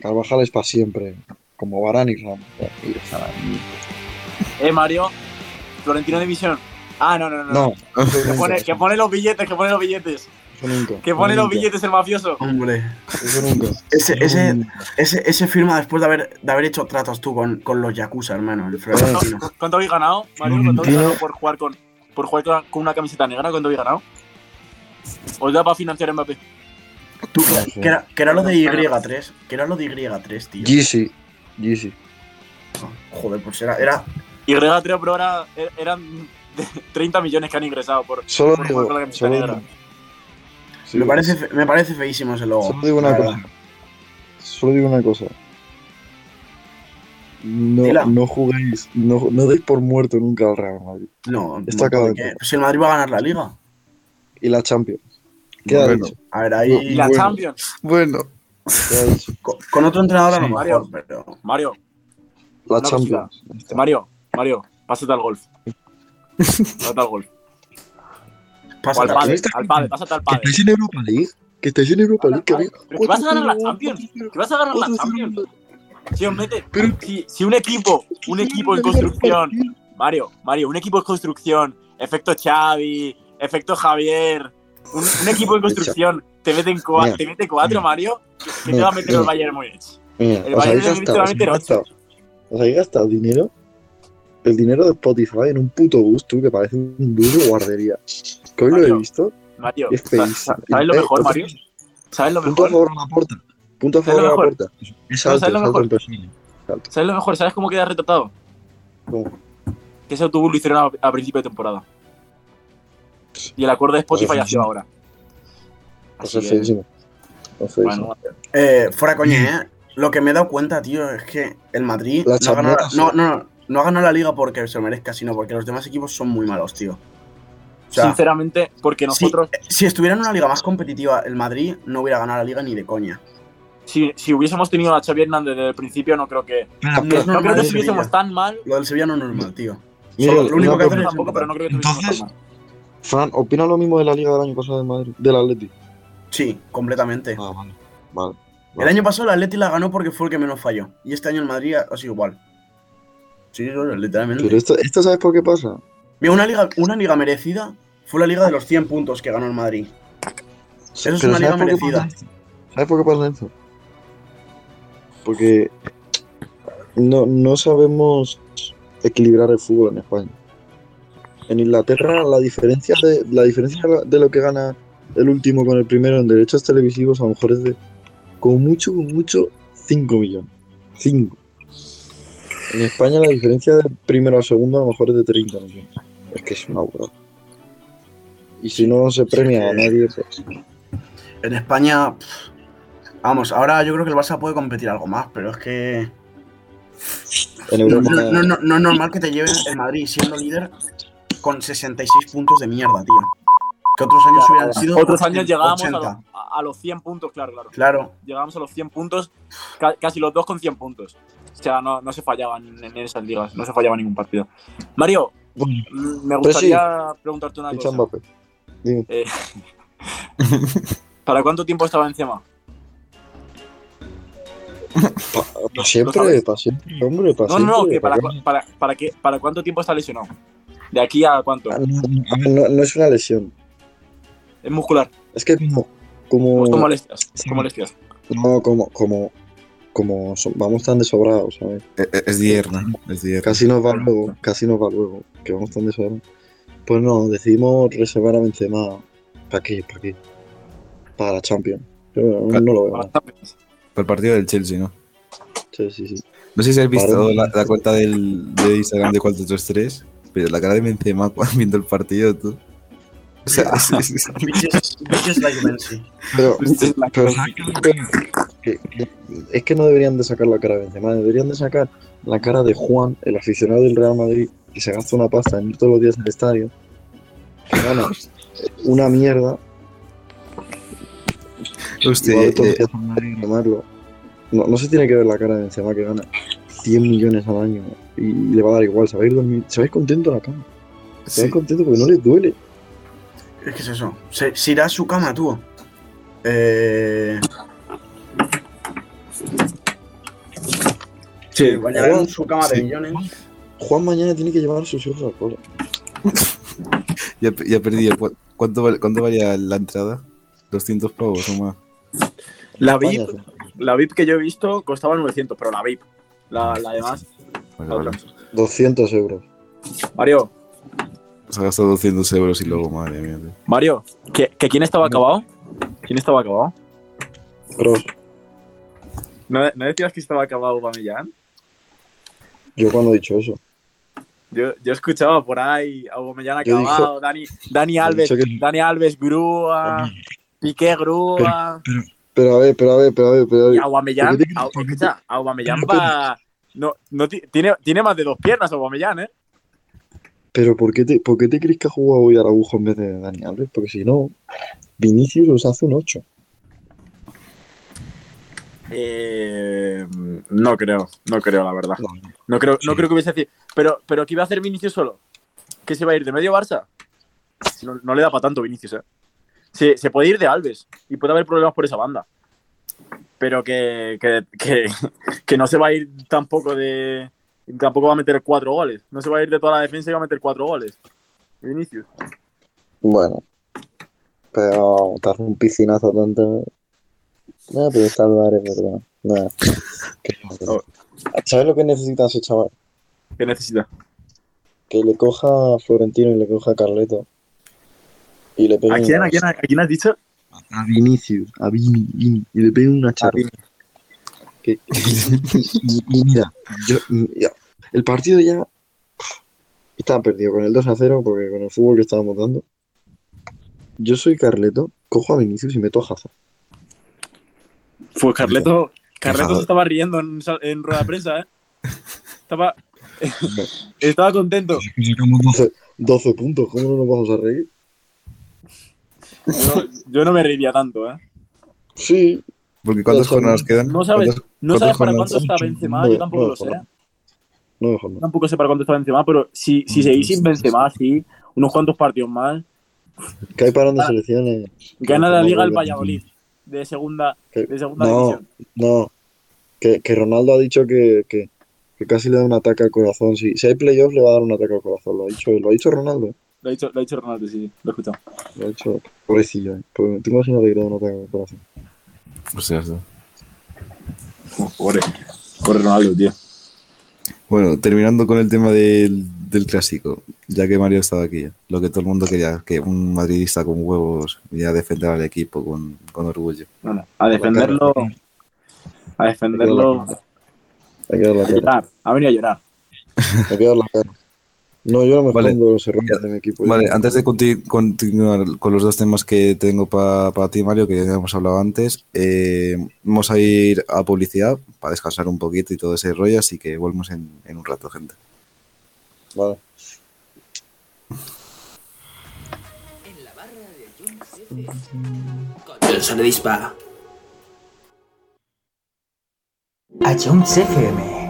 [SPEAKER 5] Carvajal es para siempre. Como Varane y Ramos.
[SPEAKER 3] Eh, Mario. Florentino División. Ah, no, no, no.
[SPEAKER 5] No, eso
[SPEAKER 3] Que pone, que pone los billetes, que pone los billetes.
[SPEAKER 5] Eso nunca.
[SPEAKER 3] Que pone
[SPEAKER 5] eso
[SPEAKER 3] los
[SPEAKER 5] nunca,
[SPEAKER 3] billetes el mafioso.
[SPEAKER 4] hombre,
[SPEAKER 5] Eso nunca.
[SPEAKER 4] ese,
[SPEAKER 5] Eso
[SPEAKER 4] ese,
[SPEAKER 5] nunca.
[SPEAKER 4] ese, ese firma después de haber, de haber hecho tratos tú con, con los Yakuza, hermano, el Florentino.
[SPEAKER 3] ¿Cuánto habéis ganado, Mario? ¿Cuánto habéis ganado por jugar con, por jugar con, con una camiseta negra? ¿Cuánto habéis ganado? ¿Os da para financiar Mbappé?
[SPEAKER 4] Tú, que, era, que era lo de Y3, que era lo de Y3, tío.
[SPEAKER 5] Yeezy. Yeezy.
[SPEAKER 4] Joder, pues era, era
[SPEAKER 3] Y Grega 3 pero ahora er- eran de 30 millones que han ingresado por,
[SPEAKER 5] Solo
[SPEAKER 3] por
[SPEAKER 5] digo,
[SPEAKER 3] jugar con la camiseta
[SPEAKER 5] solo
[SPEAKER 3] negra.
[SPEAKER 5] digo. Sí,
[SPEAKER 4] me, parece, fe- me parece feísimo ese logo.
[SPEAKER 5] Solo digo una cosa. Solo digo una cosa. No,
[SPEAKER 4] Dila.
[SPEAKER 5] no juguéis, no, no deis por muerto nunca al Real Madrid.
[SPEAKER 4] No,
[SPEAKER 5] Está
[SPEAKER 4] no,
[SPEAKER 5] acabado.
[SPEAKER 4] porque si el Madrid va a ganar la liga.
[SPEAKER 5] Y la Champions. ¿Qué ha
[SPEAKER 2] Bueno.
[SPEAKER 5] dicho?
[SPEAKER 4] A ver, ahí.
[SPEAKER 3] Y la
[SPEAKER 5] Bueno.
[SPEAKER 3] Champions.
[SPEAKER 2] Bueno.
[SPEAKER 4] Con, con otro entrenador a lo
[SPEAKER 5] Sí.
[SPEAKER 4] mejor, pero.
[SPEAKER 3] Mario,
[SPEAKER 5] La Champions.
[SPEAKER 3] Mario, Mario, pásate al golf. [LAUGHS] Pásate al golf.
[SPEAKER 4] Pasa
[SPEAKER 3] al
[SPEAKER 5] ¿Qué
[SPEAKER 3] padre, al padre, pásate al
[SPEAKER 5] Que
[SPEAKER 3] padre.
[SPEAKER 5] estáis en Europa League. Que estáis en Europa League. Que
[SPEAKER 3] que vas a ganar la Champions. Que vas a ganar la Champions. Si os mete,
[SPEAKER 5] Pero-
[SPEAKER 3] si, si un equipo, un equipo en construcción, Mario, Mario, un equipo en construcción, efecto Xavi, efecto Javier, un, un equipo en [LAUGHS] construcción, te meten, cua-
[SPEAKER 5] Mira.
[SPEAKER 3] te mete cuatro, Mario, que, que te va a meter el. Bayern Múnich. El Bayern Múnich te va a
[SPEAKER 5] os
[SPEAKER 3] meter ocho.
[SPEAKER 5] os habéis gastado dinero, el dinero de Spotify en un puto bus, tú, que parece un bus de guardería. Que hoy lo he visto.
[SPEAKER 3] Mario,
[SPEAKER 5] Es
[SPEAKER 3] ¿sabes lo mejor, Mario? ¿Sabes lo
[SPEAKER 5] Punto a
[SPEAKER 3] mejor?
[SPEAKER 5] favor a la puerta. Punto a
[SPEAKER 3] ¿Sabes
[SPEAKER 5] favor a la
[SPEAKER 3] mejor?
[SPEAKER 5] puerta. Es
[SPEAKER 3] ¿Sabes lo mejor? ¿Sabes lo mejor? ¿Sabes cómo queda retratado?
[SPEAKER 5] ¿Cómo?
[SPEAKER 3] Que ese autobús lo hicieron a, a principio de temporada. Y el acorde de Spotify
[SPEAKER 5] Pues
[SPEAKER 3] ha sido ahora.
[SPEAKER 5] Pues
[SPEAKER 3] Así
[SPEAKER 5] es feísimo.
[SPEAKER 3] Bueno,
[SPEAKER 4] Eh, fuera coña, ¿eh? Lo que me he dado cuenta, tío, es que el Madrid
[SPEAKER 5] La
[SPEAKER 4] no no, no, no, ha ganado la liga porque se lo merezca, sino porque los demás equipos son muy malos, tío. O sea,
[SPEAKER 3] sinceramente, porque
[SPEAKER 4] si,
[SPEAKER 3] nosotros,
[SPEAKER 4] si estuviera en una liga más competitiva, el Madrid no hubiera ganado la liga ni de coña.
[SPEAKER 3] si, si hubiésemos tenido a Xavi Hernández desde el principio, no creo que,
[SPEAKER 4] No
[SPEAKER 3] no creo que
[SPEAKER 4] de
[SPEAKER 3] estuviésemos tan mal.
[SPEAKER 4] Lo del Sevilla no es normal, tío.
[SPEAKER 5] Mira,
[SPEAKER 4] Solo- lo único que hacen es
[SPEAKER 3] Tampoco, pero no creo que estuviésemos
[SPEAKER 5] Entonces-
[SPEAKER 3] tan mal.
[SPEAKER 5] Fran, ¿opina lo mismo de la liga del año pasado de Madrid? Del Atleti.
[SPEAKER 4] Sí, completamente.
[SPEAKER 5] Ah, vale. Vale.
[SPEAKER 4] El año pasado el Atleti la ganó porque fue el que menos falló. Y este año el Madrid ha sido igual. Sí, literalmente.
[SPEAKER 5] Pero esto, esto ¿sabes por qué pasa?
[SPEAKER 4] Mira, una liga, una liga merecida fue la liga de los 100 puntos que ganó el Madrid. Eso es una liga
[SPEAKER 5] ¿sabes por qué
[SPEAKER 4] merecida.
[SPEAKER 5] ¿Sabes por qué pasa esto? Porque no, no sabemos equilibrar el fútbol en España. En Inglaterra la diferencia de la diferencia de lo que gana el último con el primero en derechos televisivos a lo mejor es de como mucho, como mucho 5 millones. 5. En España la diferencia del primero al segundo a lo mejor es de 30 millones. Es que es una burrada. Y si no se premia a nadie, pues
[SPEAKER 4] En España, vamos, ahora yo creo que el Barça puede competir algo más, pero es que
[SPEAKER 5] en
[SPEAKER 4] no,
[SPEAKER 5] Europa
[SPEAKER 4] no- no- no- no es normal que te lleven el Madrid siendo líder con 66 puntos de mierda, tío. Que otros años hubieran sido
[SPEAKER 3] Otros años
[SPEAKER 4] 80.
[SPEAKER 3] llegábamos a, los- a- a los 100 puntos, claro, claro.
[SPEAKER 4] Claro,
[SPEAKER 3] Llegábamos a los 100 puntos, ca- casi los dos con 100 puntos. O sea, no, no se fallaban en, esas ligas, no se fallaba ningún partido. Mario, me
[SPEAKER 5] Pues sí.
[SPEAKER 3] gustaría preguntarte una cosa. Eh, [LAUGHS] ¿Para cuánto tiempo estaba encima?
[SPEAKER 5] Para siempre, para siempre, hombre, para
[SPEAKER 3] No, no, no, que para,
[SPEAKER 5] ¿para
[SPEAKER 3] cu-
[SPEAKER 5] qué?
[SPEAKER 3] para, para, qué- ¿para cuánto tiempo está lesionado? ¿De aquí a cuánto?
[SPEAKER 5] Ah, no, no, es una lesión.
[SPEAKER 3] ¿Es muscular?
[SPEAKER 5] Es que como. Como.
[SPEAKER 3] ¿O son molestias?
[SPEAKER 5] sí.
[SPEAKER 3] Molestias.
[SPEAKER 5] No, como. Como. Como vamos tan desobrados, ¿sabes?
[SPEAKER 2] es, es dierna, es dierna.
[SPEAKER 5] Casi nos va luego, casi nos va luego, que vamos tan desobrados. Pues no, decidimos reservar a Benzema. ¿Para qué? ¿Para qué? Para la Champions. Yo no, no lo veo.
[SPEAKER 3] Para.
[SPEAKER 2] Para el partido del Chelsea, ¿no?
[SPEAKER 5] Sí, sí, sí.
[SPEAKER 2] No sé si has visto la, la cuenta del, de Instagram de 433, pero la cara de Benzema [LAUGHS] cuando viendo el partido, tú. O sea,
[SPEAKER 4] bitches like Messi.
[SPEAKER 5] Pero, pero
[SPEAKER 3] cosa.
[SPEAKER 5] Que- que- es que no deberían de sacar la cara de Benzema, deberían de sacar la cara de Juan, el aficionado del Real Madrid, que se gasta una pasta en ir todos los días al estadio, que gana [LAUGHS] una mierda, los
[SPEAKER 2] eh,
[SPEAKER 5] días Madrid llamarlo. No, no se tiene que ver la cara de Benzema que gana 100 millones al año y le va a dar igual, se va a ir, dormir- se va a ir contento a la cama, se va a ir contento porque no le duele.
[SPEAKER 4] Es que es eso. Se, se irá a su cama, tú. Eh,
[SPEAKER 3] Sí,
[SPEAKER 4] bañará en su cama de
[SPEAKER 2] Sí.
[SPEAKER 4] millones.
[SPEAKER 5] Juan mañana tiene que llevar a sus hijos al cole. [LAUGHS]
[SPEAKER 2] Ya, ya perdí. el ¿Cuánto, val- ¿Cuánto valía la entrada? ¿200 pavos o más?
[SPEAKER 3] La VIP, la VIP que yo he visto costaba 900, pero la VIP. La, la demás.
[SPEAKER 2] Vale,
[SPEAKER 3] la otra.
[SPEAKER 2] vale.
[SPEAKER 5] 200 euros.
[SPEAKER 3] Mario,
[SPEAKER 2] Se ha gastado 200 euros y luego, madre mía. tío.
[SPEAKER 3] Mario, ¿que, que quién estaba acabado? ¿Quién estaba acabado?
[SPEAKER 5] Cross.
[SPEAKER 3] ¿No, ¿No decías que estaba acabado Aubameyang?
[SPEAKER 5] Yo cuando he dicho eso.
[SPEAKER 3] Yo, yo escuchaba por ahí Aubameyang
[SPEAKER 5] Yo
[SPEAKER 3] acabado, Dani, Dani Alves,
[SPEAKER 5] que-
[SPEAKER 3] Dani Alves grúa, Piqué grúa,
[SPEAKER 5] Pero a ver, pero a ver, pero a ver, pero a ver.
[SPEAKER 3] Aubameyang,
[SPEAKER 5] ¿por qué te-
[SPEAKER 3] Au-
[SPEAKER 5] por qué te-
[SPEAKER 3] escucha, Aubameyang va... No, no ti- tiene, tiene más de dos piernas Aubameyang, ¿eh?
[SPEAKER 5] Pero ¿por qué, te, ¿por qué te crees que ha jugado hoy Araujo en vez de Dani Alves? Porque si no, Vinicius os hace un 8.
[SPEAKER 3] Eh, no creo, no creo, la verdad. No creo, no creo que hubiese decir. Pero, pero ¿qué iba a hacer Vinicius solo? ¿Que se va a ir de medio Barça? No, no le da para tanto Vinicius, ¿eh? Se, se puede ir de Alves y puede haber problemas por esa banda. Pero que, que, que, [LAUGHS] que no se va a ir tampoco de. Tampoco va a meter cuatro goles. No se va a ir de toda la defensa y va a meter cuatro goles. Vinicius.
[SPEAKER 5] Bueno. Pero un piscinazo tanto. No, pero salvar es verdad. Nada. [LAUGHS] ¿Sabes lo que necesita ese chaval?
[SPEAKER 3] ¿Qué necesita?
[SPEAKER 5] Que le coja a Florentino y le coja a Carleto. Y le pegue
[SPEAKER 3] ¿A quién,
[SPEAKER 5] una-
[SPEAKER 3] a quién, a quién has dicho?
[SPEAKER 5] a Vinicius, a Vini, Vini, y le pegue una charla. Que- [LAUGHS] y, y mira, yo, ya, el partido ya estaba perdido con el 2 a 0 porque con el fútbol que estábamos dando. Yo soy Carleto, cojo a Vinicius y meto a Hazard.
[SPEAKER 3] Pues Carleto, Carleto se estaba riendo en, rueda de prensa, ¿eh? Estaba, [LAUGHS] estaba contento.
[SPEAKER 5] Sacamos 12, 12 puntos, ¿cómo no nos vamos a reír?
[SPEAKER 3] Yo, yo no me reiría tanto, ¿eh?
[SPEAKER 5] Sí,
[SPEAKER 2] Porque ¿cuántas jornadas quedan?
[SPEAKER 3] No sabes,
[SPEAKER 2] ¿Cuántas-
[SPEAKER 3] no sabes para cuánto está Benzema,
[SPEAKER 5] Nueve,
[SPEAKER 3] yo tampoco lo sé.
[SPEAKER 5] jornadas. no no.
[SPEAKER 3] Tampoco sé para cuánto está Benzema, pero si, si seguís sin Benzema, sí, unos cuantos partidos más,
[SPEAKER 5] Que hay parón de selecciones.
[SPEAKER 3] gana la
[SPEAKER 5] no
[SPEAKER 3] liga el. Valladolid de segunda,
[SPEAKER 5] Que-
[SPEAKER 3] de segunda
[SPEAKER 5] no,
[SPEAKER 3] división.
[SPEAKER 5] no. Que, que Ronaldo ha dicho que, que, que casi le da un ataque al corazón. Si, si hay playoff, le va a dar un ataque al corazón. Lo ha dicho, lo ha dicho Ronaldo.
[SPEAKER 3] Lo ha dicho, lo ha dicho Ronaldo, sí, lo he escuchado.
[SPEAKER 5] Lo ha dicho. Pobrecillo. ¿eh? Pues, ¿Tú imaginas que le da un ataque al corazón?
[SPEAKER 2] O sea, sí.
[SPEAKER 3] Corre, corre Ronaldo, tío.
[SPEAKER 2] Bueno, terminando con el tema del, del clásico, ya que Mario estaba aquí, lo que todo el mundo quería, que un madridista con huevos y a defender al equipo con, con orgullo.
[SPEAKER 3] Bueno, a defenderlo, a defenderlo,
[SPEAKER 5] Hay que dar la
[SPEAKER 3] a
[SPEAKER 5] cara.
[SPEAKER 3] ha venido a llorar.
[SPEAKER 5] Hay que dar la cara. No, yo no me
[SPEAKER 2] Vale.
[SPEAKER 5] los errores de mi equipo.
[SPEAKER 2] Vale, antes de conti- continuar con los dos temas que tengo para ti, Mario, que ya hemos hablado antes, eh, vamos a ir a publicidad para descansar un poquito y todo ese rollo, así que volvemos en, en un rato, gente.
[SPEAKER 5] Vale.
[SPEAKER 6] El se le dispara.
[SPEAKER 1] A Jones FM.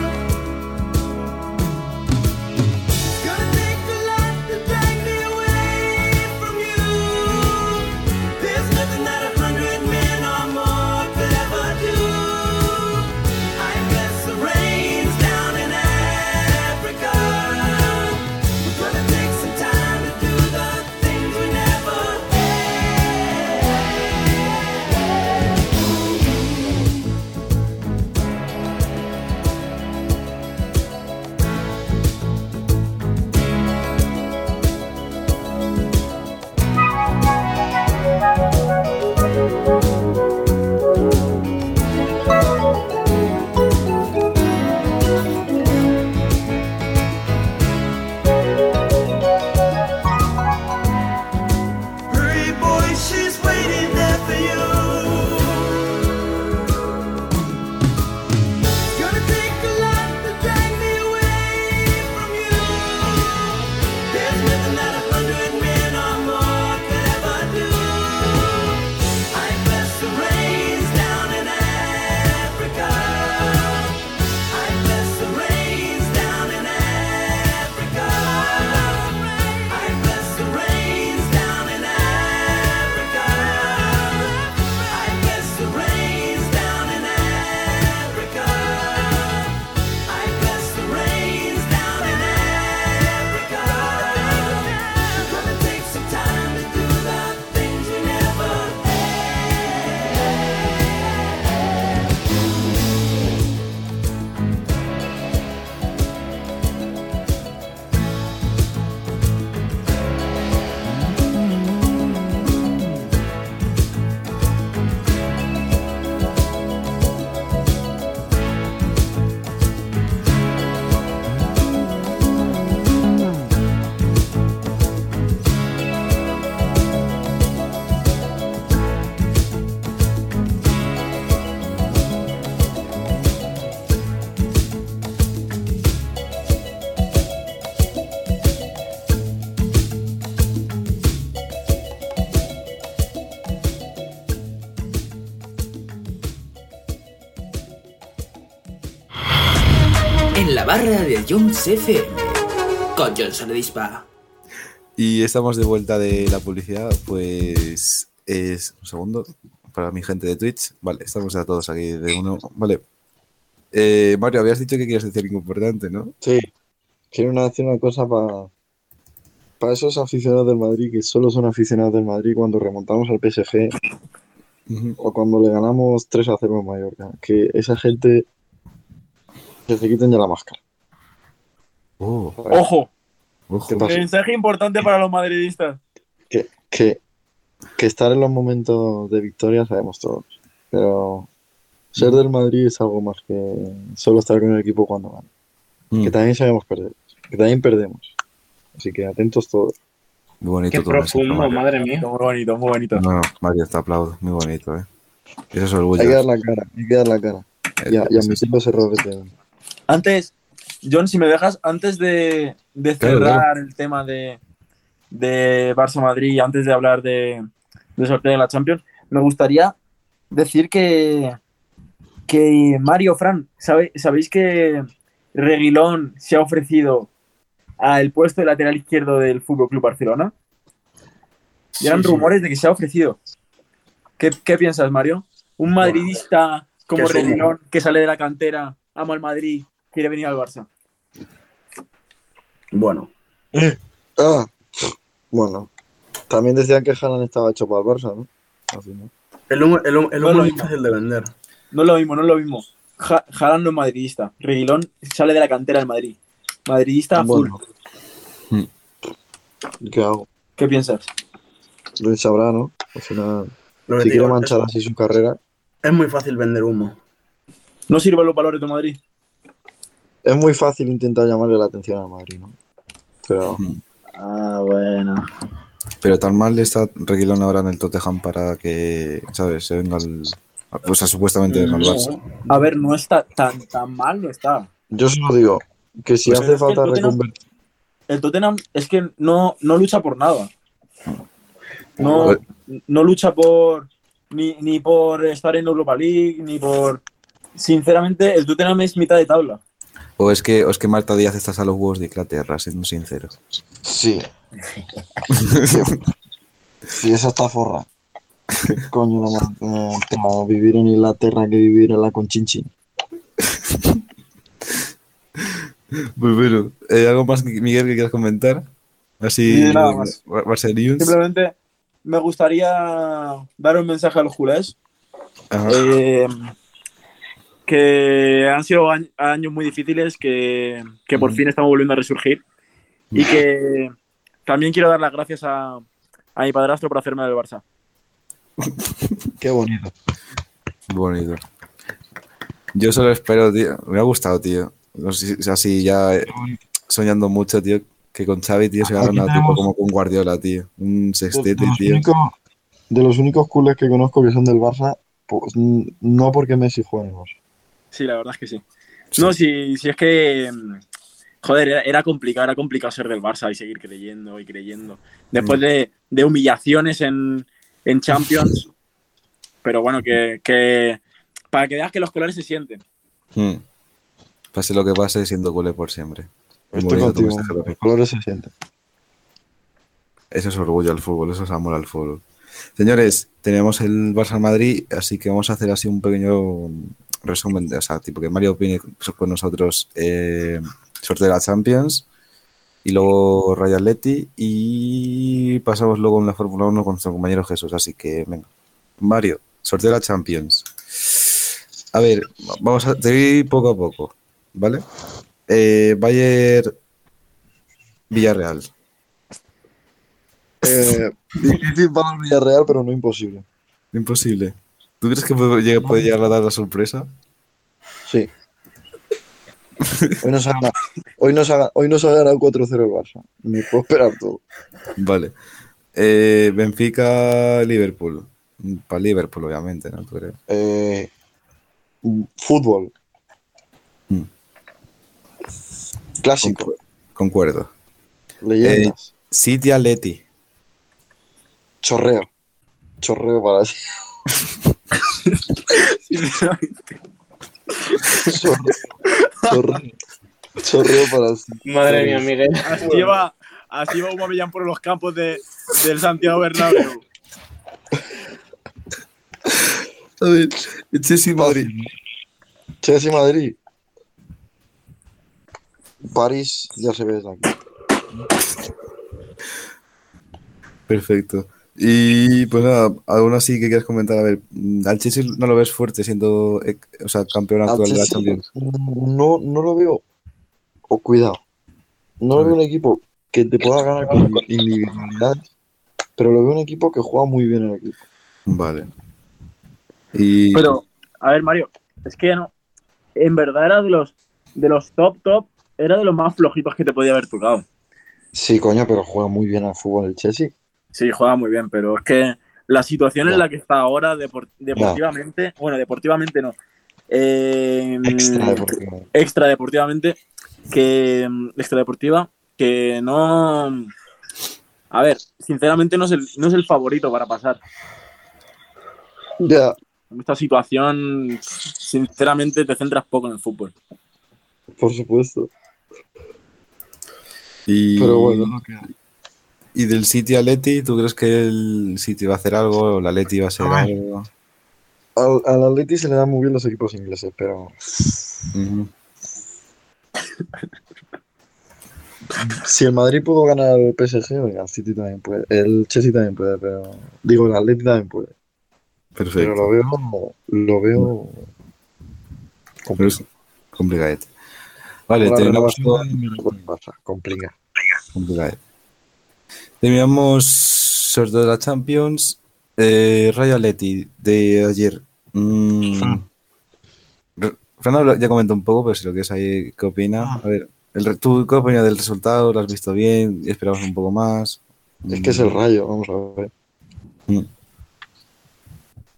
[SPEAKER 1] Barra de Jones FM. Con Johnson Dispa.
[SPEAKER 2] Y estamos de vuelta de la publicidad, pues es un segundo para mi gente de Twitch. Vale, estamos ya todos aquí de uno. Vale. Eh, Mario, habías dicho que quieres decir algo importante, ¿no?
[SPEAKER 5] Sí. Quiero una- decir una cosa para para esos aficionados del Madrid que solo son aficionados del Madrid cuando remontamos al PSG o cuando le ganamos 3 a 0 en Mallorca. Que esa gente que se quiten ya la máscara.
[SPEAKER 2] Oh,
[SPEAKER 3] Ojo,
[SPEAKER 2] ojo.
[SPEAKER 3] Mensaje importante para los madridistas.
[SPEAKER 5] Que, que, que estar en los momentos de victoria sabemos todos. Pero ser del Madrid es algo más que solo estar con el equipo cuando gana.
[SPEAKER 2] Mm.
[SPEAKER 5] Que también sabemos perder. Que también perdemos. Así que atentos todos.
[SPEAKER 2] Muy bonito
[SPEAKER 7] Qué
[SPEAKER 2] todo eso,
[SPEAKER 7] profundo,
[SPEAKER 2] Mario.
[SPEAKER 7] madre mía.
[SPEAKER 3] Muy bonito, muy bonito.
[SPEAKER 2] No, no, Mario, te aplaudo. Muy bonito, ¿eh? Eso es orgullo.
[SPEAKER 5] Hay que dar la cara, hay que dar la cara. Y, a- y admitir los errores de.
[SPEAKER 3] Antes, John, si me dejas, antes de, de
[SPEAKER 2] Claro,
[SPEAKER 3] cerrar el tema de, de Barça Madrid, antes de hablar de, de sorteo de la Champions, me gustaría decir que, que Mario Fran, ¿sabe- ¿sabéis que Reguilón se ha ofrecido al puesto de lateral izquierdo del Fútbol Club Barcelona? Y eran
[SPEAKER 4] Sí, sí.
[SPEAKER 3] rumores de que se ha ofrecido. ¿Qué, qué piensas, Mario? Un madridista como Reguilón, que sale de la cantera, ama al Madrid, quiere venir al Barça.
[SPEAKER 4] Bueno,
[SPEAKER 5] Ah, bueno. También decían que Haaland estaba hecho para el Barça, ¿no? Al final.
[SPEAKER 4] el humo, el humo- el
[SPEAKER 3] No
[SPEAKER 4] humo
[SPEAKER 3] lo
[SPEAKER 4] es
[SPEAKER 3] mismo.
[SPEAKER 4] fácil de vender.
[SPEAKER 3] No es lo mismo, no es lo mismo. Ja Haaland no es madridista. Reguilón sale de la cantera del Madrid. Madridista.
[SPEAKER 5] Bueno. ¿Y ¿Qué hago?
[SPEAKER 3] ¿Qué piensas?
[SPEAKER 5] Lo sabrá, ¿no? Al final,
[SPEAKER 4] Lo que
[SPEAKER 5] si quiere manchar
[SPEAKER 4] es,
[SPEAKER 5] así su carrera,
[SPEAKER 4] es muy fácil vender humo.
[SPEAKER 3] ¿No sirven los valores de Madrid?
[SPEAKER 5] Es muy fácil intentar llamarle la atención al Madrid, ¿no? Pero
[SPEAKER 3] Ah, bueno.
[SPEAKER 2] Pero tan mal está Reguilón ahora en el Tottenham para que, ¿sabes? Se venga al. O sea, supuestamente venga al Barça.
[SPEAKER 3] A ver, no está tan, tan mal, no está.
[SPEAKER 5] yo solo digo que si
[SPEAKER 3] Pues
[SPEAKER 5] hace falta reconvertir.
[SPEAKER 3] El Tottenham es que no, no lucha por nada. No, no lucha por ni, ni por estar en Europa League, ni por... Sinceramente, el Tottenham es mitad de tabla.
[SPEAKER 2] O es que, o es que Marta Díaz estás a los huevos de Inglaterra, siendo sincero.
[SPEAKER 5] Sí. sí, esa está forra. ¿Qué coño no más eh, vivir en Inglaterra que vivir en la Conchinchín?
[SPEAKER 2] Pues bueno, eh, ¿algo más, Miguel, que quieras comentar? Así,
[SPEAKER 3] Sí, nada más.
[SPEAKER 2] Bar- Barça News.
[SPEAKER 3] Simplemente me gustaría dar un mensaje a los culés.
[SPEAKER 2] Ajá.
[SPEAKER 3] eh, que han sido añ- años muy difíciles, que, que por fin estamos volviendo a resurgir. Y que también quiero dar las gracias a, a mi padrastro por hacerme del Barça. [LAUGHS]
[SPEAKER 5] Qué bonito.
[SPEAKER 2] Bonito. Yo solo espero, tío. Me ha gustado, tío. No sé si- o sea, si ya eh, soñando mucho, tío, que con Xavi, tío, se una tipo como con Guardiola, tío. Un
[SPEAKER 5] De,
[SPEAKER 2] sextete,
[SPEAKER 5] de los
[SPEAKER 2] tío.
[SPEAKER 5] únicos, de los únicos culés que conozco que son del Barça, pues, no porque Messi juegue en el Barça.
[SPEAKER 3] Sí, la verdad es que sí. No, si, si es que. mm, Joder, era, era complicado, era complicado ser del Barça y seguir creyendo y creyendo. Después de, de humillaciones en, en Champions. [LAUGHS] Pero bueno, que, que. Para que veas que los colores se sienten.
[SPEAKER 2] Mm. Pase lo que pase, siendo culé por siempre.
[SPEAKER 5] Estoy contigo. Los colores se sienten.
[SPEAKER 2] Eso es orgullo al fútbol, eso es amor al fútbol. Señores, tenemos el Barça Madrid, así que vamos a hacer así un pequeño resumen, de, o sea, tipo que Mario opine con nosotros eh, sorteo de la Champions y luego Royal Leti y pasamos luego en la Fórmula 1 con nuestro compañero Jesús, así que venga. Mario, sorteo de la Champions. A ver, vamos a voy poco a poco, ¿vale? Eh, Bayern Villarreal.
[SPEAKER 5] Eh, difícil para el Villarreal, pero no imposible.
[SPEAKER 2] Imposible. ¿Tú crees que puede llegar, puede llegar a dar la sorpresa?
[SPEAKER 5] Sí. Hoy nos ha ganado, hoy nos ha, hoy nos ha ganado 4-0 el Barça. Me puedo esperar todo.
[SPEAKER 2] Vale. Eh, Benfica, Liverpool. Para Liverpool, obviamente, ¿no? ¿Tú crees?
[SPEAKER 5] Eh, fútbol.
[SPEAKER 2] Mm.
[SPEAKER 5] Clásico.
[SPEAKER 2] Concuerdo.
[SPEAKER 5] Leyendas.
[SPEAKER 2] City, Atleti.
[SPEAKER 5] Chorreo. Chorreo para ti. Chorreo. Chorreo. Chorreo para.
[SPEAKER 7] Madre mía, Miguel.
[SPEAKER 3] Así va, así va Aubameyang por los campos de, del Santiago Bernabéu.
[SPEAKER 2] A ver, Chelsea, Madrid.
[SPEAKER 5] Chelsea Madrid. París ya se ve desde aquí.
[SPEAKER 2] Perfecto. Y pues nada, aún así que quieras comentar, a ver, al Chelsea no lo ves fuerte siendo eh, o sea, campeón
[SPEAKER 5] Al
[SPEAKER 2] actual de la Champions.
[SPEAKER 5] no, no lo veo. O cuidado. No lo veo un equipo que te pueda ganar con individualidades, pero lo veo un equipo que juega muy bien el equipo.
[SPEAKER 2] Vale. Y
[SPEAKER 3] Pero, a ver, Mario, es que no. En verdad era de los, de los top top, era de los más flojitos que te podía haber tocado.
[SPEAKER 5] Sí, coño, pero juega muy bien al fútbol el Chelsea.
[SPEAKER 3] Sí, juega muy bien, pero es que la situación en la que está ahora depor- deportivamente, bueno, deportivamente no, eh,
[SPEAKER 5] Extra deportivo.
[SPEAKER 3] extra deportivamente, que mm, extra deportiva, que no, a ver, sinceramente no es el, no es el favorito para pasar.
[SPEAKER 5] Ya,
[SPEAKER 3] En esta situación, sinceramente, te centras poco en el fútbol.
[SPEAKER 5] por supuesto.
[SPEAKER 2] Y,
[SPEAKER 5] Pero bueno, es lo que hay.
[SPEAKER 2] Y del City a Leti, ¿tú crees que el City va a hacer algo o la Leti va a
[SPEAKER 5] Ah.
[SPEAKER 2] algo?
[SPEAKER 5] Al, al Atleti se le dan muy bien los equipos ingleses, pero [LAUGHS] si el Madrid pudo ganar el PSG, el City también puede. El Chelsea también puede, pero. Digo, el Atleti también puede. Pero
[SPEAKER 2] Perfecto.
[SPEAKER 5] lo veo. Lo veo.
[SPEAKER 2] Pero complicado. Vale,
[SPEAKER 5] la
[SPEAKER 2] terminamos
[SPEAKER 5] renovación
[SPEAKER 2] con,
[SPEAKER 5] Barça, complica.
[SPEAKER 2] Terminamos sobre todo la Champions. Eh, Rayo Atleti de ayer. Mm, Fernando ya comentó un poco, pero si lo que es ahí, ¿qué opina? A ver, el, ¿tú qué opinas del resultado? ¿Lo has visto bien? ¿Esperabas un poco más?
[SPEAKER 5] Es que es el rayo, vamos a ver.
[SPEAKER 2] Mm.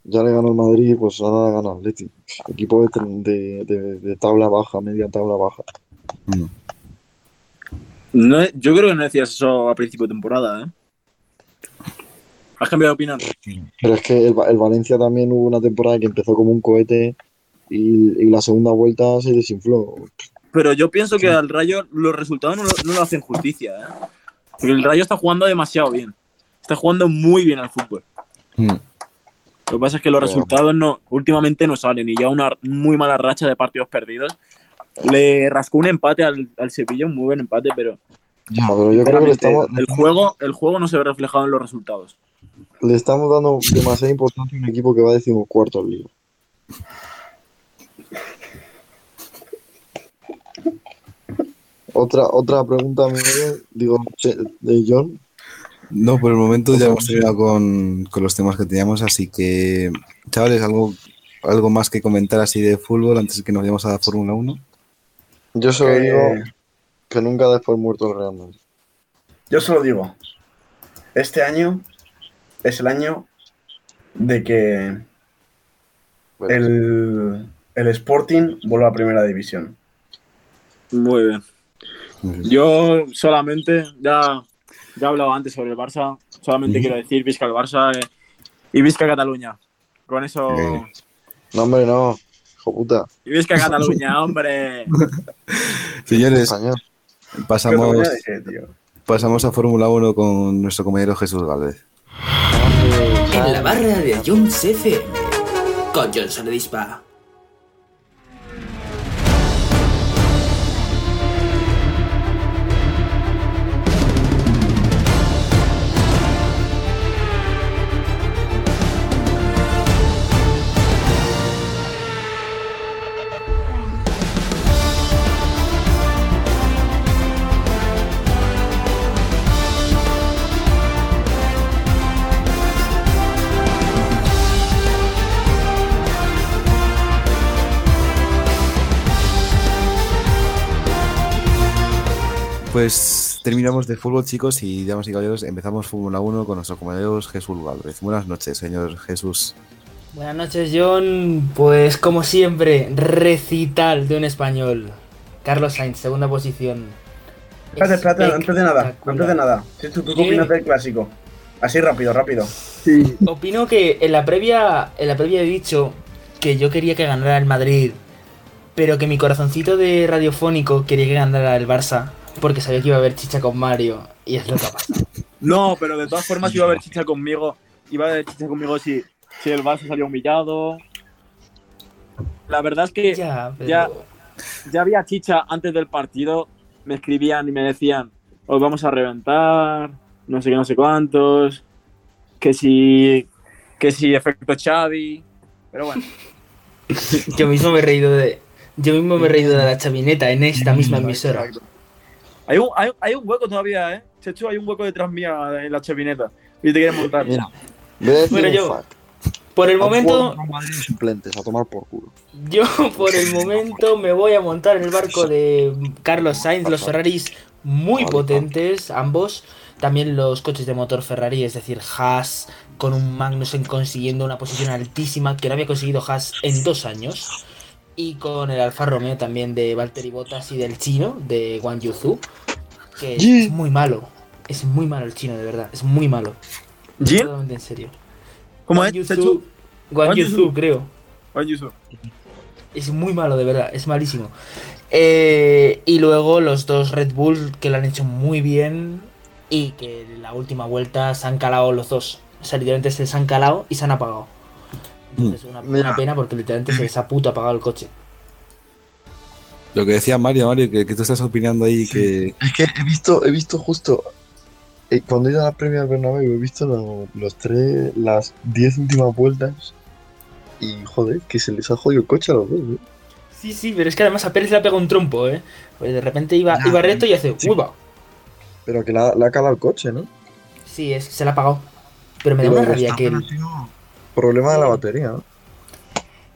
[SPEAKER 5] Ya le ganó el Madrid, pues ahora gana el Atleti. Equipo de, de- de- de tabla baja, media tabla baja.
[SPEAKER 2] Mm.
[SPEAKER 3] No, yo creo que no decías eso a principio de temporada, ¿eh? ¿Has cambiado de opinión?
[SPEAKER 5] Pero es que el, Va- el Valencia también hubo una temporada que empezó como un cohete y, y la segunda vuelta se desinfló.
[SPEAKER 3] Pero yo pienso que al Rayo los resultados no lo, no lo hacen justicia, ¿eh? Porque el Rayo está jugando demasiado bien. Está jugando muy bien al fútbol.
[SPEAKER 2] Mm.
[SPEAKER 3] Lo que pasa es que los resultados no, últimamente no salen y ya una muy mala racha de partidos perdidos. Le rascó un empate al, al Sevilla, un muy buen empate, pero
[SPEAKER 5] Ya, pero yo creo que le
[SPEAKER 3] sinceramente,
[SPEAKER 5] estamos,
[SPEAKER 3] el, juego, el juego no se ve reflejado en los resultados.
[SPEAKER 5] le estamos dando demasiada importancia a un equipo que va a decimocuarto al liga. Otra, otra pregunta, Miguel, digo, che- de John.
[SPEAKER 2] No, por el momento ya hemos terminado con, con los temas que teníamos, así que, chavales, ¿algo, algo más que comentar así de fútbol antes de que nos vayamos a la Fórmula 1?
[SPEAKER 5] Yo solo digo que nunca después muerto el Real Madrid.
[SPEAKER 4] Yo solo digo, este año es el año de que
[SPEAKER 5] Bueno,
[SPEAKER 4] el, el Sporting vuelva a Primera División.
[SPEAKER 3] Muy bien. Yo solamente, ya, ya he hablado antes sobre el Barça, solamente quiero decir Visca el Barça eh, y Visca Cataluña. Con eso.
[SPEAKER 5] No, hombre, no. Hijo puta.
[SPEAKER 3] Y Visca Cataluña, [LAUGHS] hombre.
[SPEAKER 2] Señores, pasamos,
[SPEAKER 4] tío.
[SPEAKER 2] pasamos a Fórmula 1 con nuestro compañero Jesús Galvez.
[SPEAKER 1] En la barra de Jones FM. Con Johnson Dispa.
[SPEAKER 2] Pues terminamos de fútbol, chicos, y damas y caballeros, empezamos Fórmula 1 con nuestro compañero Jesús Galvez. Buenas noches, señor Jesús.
[SPEAKER 7] Buenas noches, John. Pues como siempre, recital de un español. Carlos Sainz, segunda posición.
[SPEAKER 4] Espérate, espérate, antes de nada, antes de nada. ¿Qué tú ¿Qué? opinas del clásico? Así rápido, rápido.
[SPEAKER 7] Opino que en la previa, en la previa he dicho que yo quería que ganara el Madrid, pero que mi corazoncito de radiofónico quería que ganara el Barça, porque sabía que iba a haber chicha con Mario, y es lo que ha pasado. [LAUGHS]
[SPEAKER 3] No, pero de todas formas iba a haber chicha conmigo. Iba a haber chicha conmigo si, si el Barça salió humillado. La verdad es que
[SPEAKER 7] Ya, pero...
[SPEAKER 3] Ya. ya había chicha antes del partido. Me escribían y me decían, os vamos a reventar, no sé qué, no sé cuántos. Que si, que si efecto Xavi. Pero bueno, [LAUGHS]
[SPEAKER 7] Yo mismo me he reído de... Yo mismo me he reído de la chavineta en esta misma emisora.
[SPEAKER 3] exacto. Hay un, hay, hay un hueco todavía, ¿eh? Chechu, hay un hueco detrás mía en la chavineta. Y te quieren montar.
[SPEAKER 5] Mira, voy a decir
[SPEAKER 7] Bueno,
[SPEAKER 5] un
[SPEAKER 7] yo-
[SPEAKER 5] fact.
[SPEAKER 7] Por el
[SPEAKER 5] jugado
[SPEAKER 7] momento,
[SPEAKER 5] suplentes, a tomar por culo.
[SPEAKER 7] Yo por el momento me voy a montar en el barco de Carlos Sainz. Los Ferraris muy potentes, ambos. También los coches de motor Ferrari, es decir, Haas con un Magnussen consiguiendo una posición altísima que no había conseguido Haas en dos años. Y con el Alfa Romeo también de Valtteri Bottas y del chino, de Wang Yuzu, que
[SPEAKER 5] Yeah.
[SPEAKER 7] es muy malo. Es muy malo el chino, de verdad. Es muy malo. En serio.
[SPEAKER 3] ¿Cómo
[SPEAKER 7] Wang
[SPEAKER 3] es?
[SPEAKER 7] Yuzu-? Wang
[SPEAKER 3] Wang
[SPEAKER 7] Yuzu,
[SPEAKER 3] Yuzu.
[SPEAKER 7] creo.
[SPEAKER 3] Juan Yusu.
[SPEAKER 7] Es muy malo, de verdad, es malísimo. Eh, y luego los dos Red Bull que lo han hecho muy bien y que en la última vuelta se han calado los dos. O sea, literalmente se han calado y se han apagado. Entonces, una,
[SPEAKER 5] Mira.
[SPEAKER 7] una pena porque literalmente se les ha puto apagado el coche.
[SPEAKER 2] Lo que decía Mario, Mario, que, que tú estás opinando ahí que.
[SPEAKER 5] Es que he visto, he visto justo. eh, cuando he ido a la premia del Bernabéu he visto lo- los tres, las diez últimas vueltas. Y joder, que se les ha jodido el coche a los dos, ¿eh?
[SPEAKER 7] Sí, sí, pero es que además a Pérez le ha pegado un trompo, ¿eh? Pues de repente iba, iba recto y hace
[SPEAKER 5] sí.
[SPEAKER 7] ¡Uva!
[SPEAKER 5] Pero que le ha, calado el coche, ¿no?
[SPEAKER 7] Sí, es, se le ha apagado. Pero me da una rabia que
[SPEAKER 5] sido Problema de la batería, ¿no?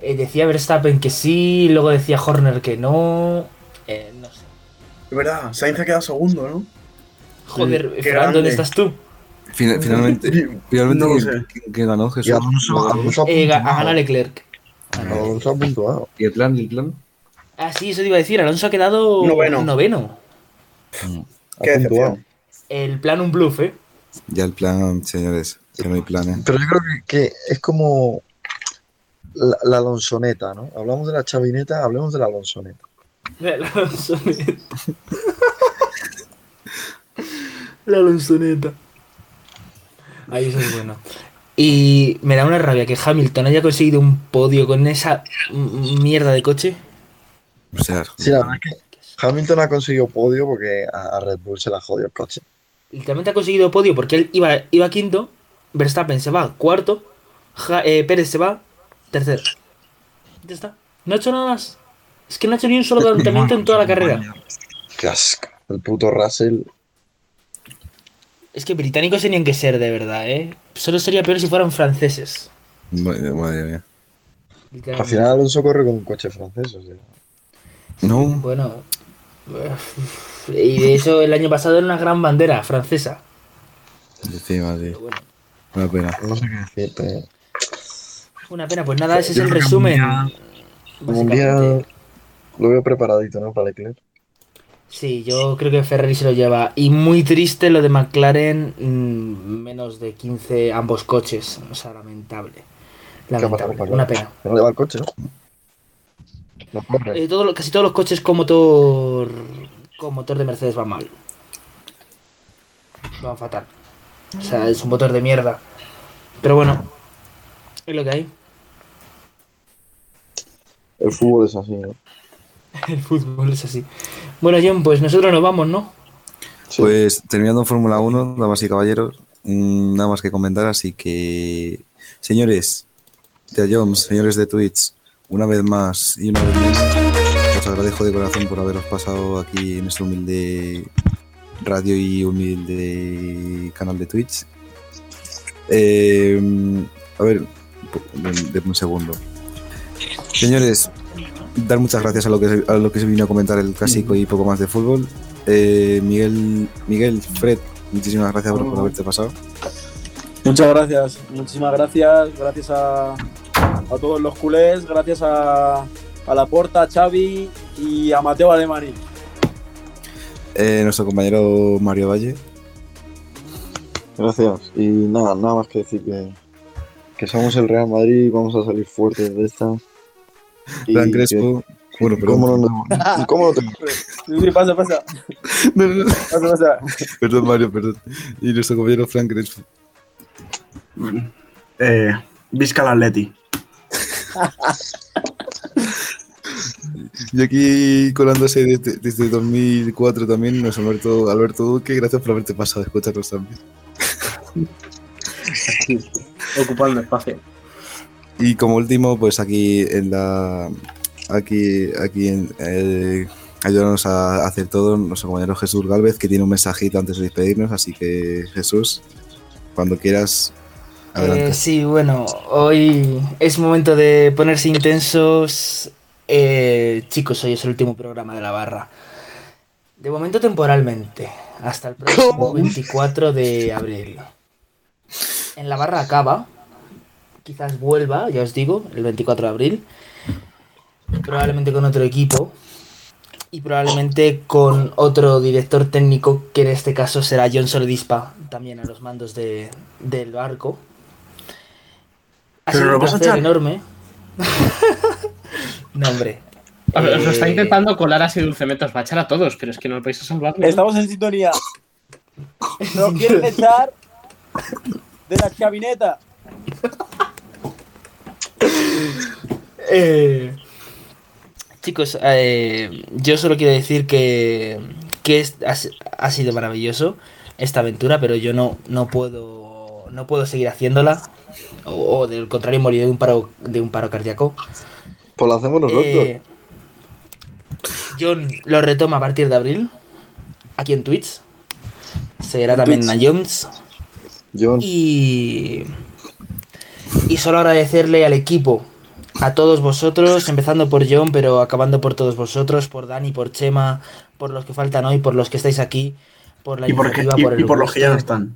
[SPEAKER 7] eh, decía Verstappen que sí, luego decía Horner que no. Eh, no sé.
[SPEAKER 4] Es verdad, Sainz ha quedado segundo, ¿no?
[SPEAKER 7] Joder, Fran, ¿dónde estás tú?
[SPEAKER 2] fin- finalmente. finalmente
[SPEAKER 4] No
[SPEAKER 2] que- que, ganó
[SPEAKER 5] Y
[SPEAKER 2] Jesús.
[SPEAKER 5] Alonso, Alonso ha
[SPEAKER 7] Eh, a ganar Leclerc.
[SPEAKER 5] Alonso ha puntuado.
[SPEAKER 2] ¿Y el plan? ¿Y el plan?
[SPEAKER 7] Ah, sí, eso te iba a decir. Alonso ha quedado
[SPEAKER 4] Noveno.
[SPEAKER 7] noveno.
[SPEAKER 5] Ha
[SPEAKER 4] Qué.
[SPEAKER 7] El plan un bluff, ¿eh?
[SPEAKER 2] Ya el plan, señores, que no hay plan, ¿eh?
[SPEAKER 5] Pero yo creo que, que es como la, la Alonsoneta, ¿no? Hablamos de la chavineta, hablemos de la Alonsoneta.
[SPEAKER 7] La Alonsoneta. La Alonsoneta. Ahí eso es bueno. Y me da una rabia que Hamilton haya conseguido un podio con esa mierda de coche.
[SPEAKER 2] O sea,
[SPEAKER 5] Sí, la verdad es que Hamilton ha conseguido podio porque a, a Red Bull se la jodió el coche.
[SPEAKER 7] Literalmente ha conseguido podio porque él iba, iba quinto, Verstappen se va cuarto, Ja- eh, Pérez se va tercero. Ya está. No ha hecho nada más. Es que no ha hecho ni un solo adelantamiento en toda la carrera.
[SPEAKER 5] Qué asco. El puto Russell.
[SPEAKER 7] Es que británicos tenían que ser, de verdad, ¿eh? Solo sería peor si fueran franceses.
[SPEAKER 2] madre, madre mía.
[SPEAKER 5] Al final Alonso corre con un coche francés. O sea.
[SPEAKER 2] No,
[SPEAKER 7] Bueno. Y de eso el año pasado era una gran bandera francesa.
[SPEAKER 2] encima, sí.
[SPEAKER 7] Pero bueno,
[SPEAKER 2] Una pena.
[SPEAKER 5] No sé qué decirte.
[SPEAKER 7] una pena. Pues nada, ese es el resumen.
[SPEAKER 5] Mundial lo veo preparadito, ¿no? Para Leclerc.
[SPEAKER 7] Sí, yo creo que Ferrari se lo lleva. Y muy triste lo de McLaren, mm, menos de 15 ambos coches. O sea, lamentable.
[SPEAKER 5] ¿Qué ha pasado
[SPEAKER 7] Lamentable, una pena.
[SPEAKER 5] No lleva el coche, ¿no? No corre.
[SPEAKER 7] Eh, todo casi todos los coches con motor con motor de Mercedes van mal. Van fatal. O sea, es un motor de mierda. Pero bueno, es lo que hay.
[SPEAKER 5] El fútbol es así, ¿no? [LAUGHS]
[SPEAKER 7] El fútbol es así. Bueno, John, pues nosotros nos vamos, ¿no?
[SPEAKER 5] Sí.
[SPEAKER 2] Pues terminando en Fórmula 1, damas y caballeros, mm, nada más que comentar, así que, señores de Jones, señores de Twitch, una vez más y una vez más, os agradezco de corazón por haberos pasado aquí en este humilde radio y humilde canal de Twitch. Eh, a ver, de, un segundo. Señores, dar muchas gracias a lo que, a lo que se vino a comentar el clásico y poco más de fútbol. Eh, Miguel, Miguel, Fred, muchísimas gracias por, haberte pasado.
[SPEAKER 3] Muchas gracias, muchísimas gracias. Gracias a, a todos los culés, gracias a, a la Porta, a Xavi y a Mateo Alemani.
[SPEAKER 2] Eh, nuestro compañero Mario Valle.
[SPEAKER 5] Gracias. Y nada, nada más que decir que, que somos el Real Madrid y vamos a salir fuertes de esta. [LAUGHS] Que-
[SPEAKER 2] Crespo. Bueno,
[SPEAKER 5] ¿y
[SPEAKER 2] perdón.
[SPEAKER 5] ¿Cómo no, [LAUGHS] y cómo no te-
[SPEAKER 3] Sí, sí, pasa, pasa,
[SPEAKER 2] No, no, no.
[SPEAKER 3] pasa, pasa. [LAUGHS]
[SPEAKER 2] Perdón, Mario, perdón. Y nuestro compañero Frank Crespo.
[SPEAKER 4] Eh, Visca el Atleti.
[SPEAKER 2] Y aquí colándose desde, desde 2004 también, nuestro Alberto, Alberto Duque. Gracias por haberte pasado a escucharnos también.
[SPEAKER 3] Ocupando espacio.
[SPEAKER 2] Y como último, pues aquí en la. Aquí, aquí en. Ayudarnos a hacer todo nuestro compañero Jesús Galvez, que tiene un mensajito antes de despedirnos. Así que, Jesús, cuando quieras, adelante.
[SPEAKER 7] Eh, sí, bueno, hoy es momento de ponerse intensos. Eh, chicos, hoy es el último programa de la barra. De momento temporalmente, hasta el [LAUGHS] próximo 24 de abril. En la barra acaba, quizás vuelva, ya os digo, el 24 de abril. Probablemente con otro equipo. Y probablemente con otro director técnico, que en este caso será John Soledispa, también a los mandos de- del barco. Ha
[SPEAKER 4] Pero
[SPEAKER 7] sido
[SPEAKER 4] lo
[SPEAKER 7] un placer enorme. [LAUGHS] no, hombre.
[SPEAKER 8] A ver, Os lo está
[SPEAKER 7] Eh,
[SPEAKER 8] intentando colar así dulcemente, os va a echar a todos, pero es que no vais a salvarlo. ¿no?
[SPEAKER 3] Estamos en sintonía. Nos quieren echar de la chavineta.
[SPEAKER 7] Eh, chicos, eh, yo solo quiero decir que, que es- ha, si- ha sido maravilloso esta aventura, pero yo no, no puedo no puedo seguir haciéndola. O, o del contrario, morir de un paro, de un paro cardíaco.
[SPEAKER 5] Pues lo hacemos nosotros.
[SPEAKER 7] Eh, John lo retoma a partir de abril. Aquí en Twitch. Será también en Jones.
[SPEAKER 5] John,
[SPEAKER 7] Y. Y solo agradecerle al equipo, a todos vosotros, empezando por John, pero acabando por todos vosotros, por Dani, por Chema, por los que faltan hoy, por los que estáis aquí, por la
[SPEAKER 4] Y por, que- y-
[SPEAKER 7] por el
[SPEAKER 4] y por los que ya no están.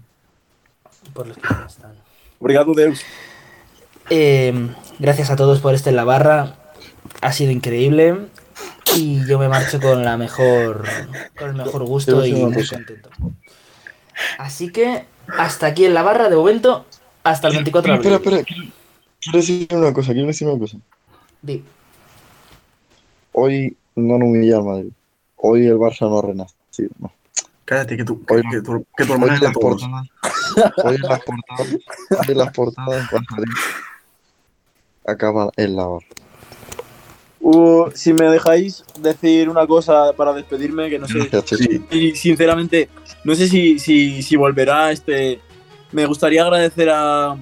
[SPEAKER 7] por los que ya no están.
[SPEAKER 3] Obrigado, Deus.
[SPEAKER 7] Eh, gracias a todos por este en la barra. Ha sido increíble. Y yo me marcho con la mejor. con el mejor gusto y muy contento. Así que hasta aquí en la barra de momento. Hasta el 24 de
[SPEAKER 5] espera,
[SPEAKER 7] abril.
[SPEAKER 5] espera. Quiero- Quiero decir una cosa, quiero decir una cosa.
[SPEAKER 7] Di.
[SPEAKER 5] Hoy no han humillado al Madrid. Hoy el Barça no ha renacido. No.
[SPEAKER 4] Cállate, que tu, que,
[SPEAKER 5] Hoy-
[SPEAKER 4] que tu, que tu
[SPEAKER 5] Hoy
[SPEAKER 4] hermana de
[SPEAKER 5] las
[SPEAKER 4] todos.
[SPEAKER 5] portadas. Hoy en las portadas. Hoy en las portadas. Acaba en la barra.
[SPEAKER 3] Uh, si me dejáis decir una cosa para despedirme, que no sé. [LAUGHS]
[SPEAKER 4] Sí.
[SPEAKER 3] Y sinceramente, no sé si, si, si volverá este. Me gustaría agradecer a,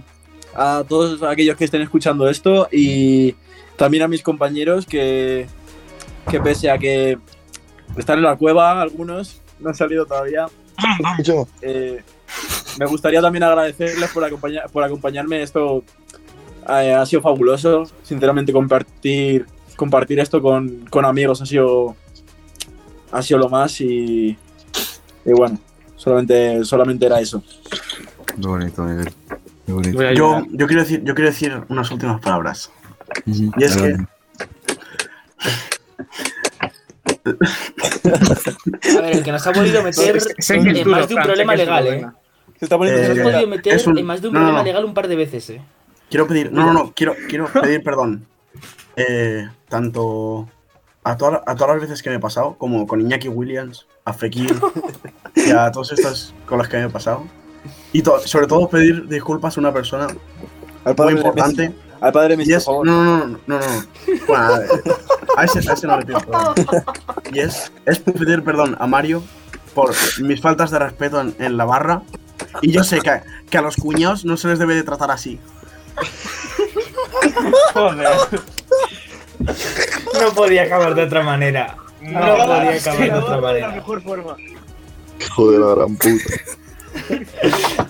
[SPEAKER 3] a todos aquellos que estén escuchando esto y también a mis compañeros que, que pese a que están en la cueva, algunos no han salido todavía. [LAUGHS] Eh, me gustaría también agradecerles por, acompañar, por acompañarme. Esto eh, ha sido fabuloso. Sinceramente, compartir, compartir esto con, con amigos ha sido, ha sido lo más. Y, y bueno, solamente, solamente era eso.
[SPEAKER 2] Qué bonito, Miguel. Qué bonito.
[SPEAKER 4] Yo, yo, quiero decir, yo quiero decir unas últimas palabras. Y es que-.
[SPEAKER 7] A ver, el que nos ha podido meter en más de un problema legal, eh.
[SPEAKER 3] Se está poniendo
[SPEAKER 4] Eh,
[SPEAKER 7] podido meter
[SPEAKER 4] un-
[SPEAKER 7] en más de un
[SPEAKER 4] no, no,
[SPEAKER 7] problema
[SPEAKER 4] no.
[SPEAKER 7] legal un par de veces, eh.
[SPEAKER 4] Quiero pedir, no, no, no, quiero, quiero pedir perdón. Eh, tanto a, toda- a todas las veces que me he pasado, como con Iñaki Williams, a Fekir [LAUGHS] y a todas estas con las que me he pasado. Y to- sobre todo pedir disculpas a una persona
[SPEAKER 3] Al
[SPEAKER 4] muy
[SPEAKER 3] padre de
[SPEAKER 4] importante.
[SPEAKER 3] Messi. Al padre Messi,
[SPEAKER 4] Y
[SPEAKER 3] por
[SPEAKER 4] es, no,
[SPEAKER 3] favor.
[SPEAKER 4] no, no, no, no, no. Bueno, a, a ese, a ese no le pido perdón. Y es, es pedir perdón a Mario por mis faltas de respeto en, en la barra. Y yo sé que, que a los cuñados no se les debe de tratar así.
[SPEAKER 7] No podía acabar de otra manera. No, podía acabar de otra
[SPEAKER 3] la
[SPEAKER 7] manera.
[SPEAKER 3] mejor forma.
[SPEAKER 5] joder, la gran puta.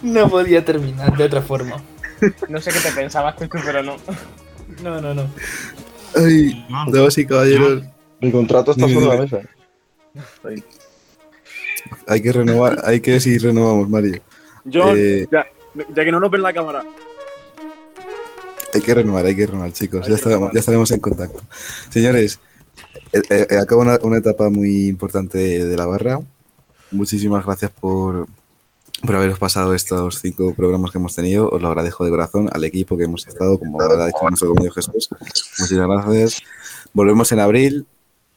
[SPEAKER 7] No podía terminar de otra forma.
[SPEAKER 8] No sé qué te pensabas, Chechu, pero no.
[SPEAKER 7] No, no, no.
[SPEAKER 2] Ay, damas y caballeros,
[SPEAKER 5] Mi contrato está sobre la mesa.
[SPEAKER 2] hay que renovar, hay que ver si renovamos, Mario.
[SPEAKER 3] John,
[SPEAKER 2] Eh,
[SPEAKER 3] ya, ya que no nos ven la cámara.
[SPEAKER 2] Hay que renovar, hay que renovar, chicos.
[SPEAKER 3] Hay
[SPEAKER 2] Ya estaremos, ya estaremos en contacto. Señores, eh, eh, acaba una, una etapa muy importante de, de la barra. Muchísimas gracias por, por haberos pasado estos cinco programas que hemos tenido. Os lo agradezco de corazón al equipo que hemos estado, como ha dicho nuestro compañero Jesús. Muchísimas gracias. Volvemos en abril,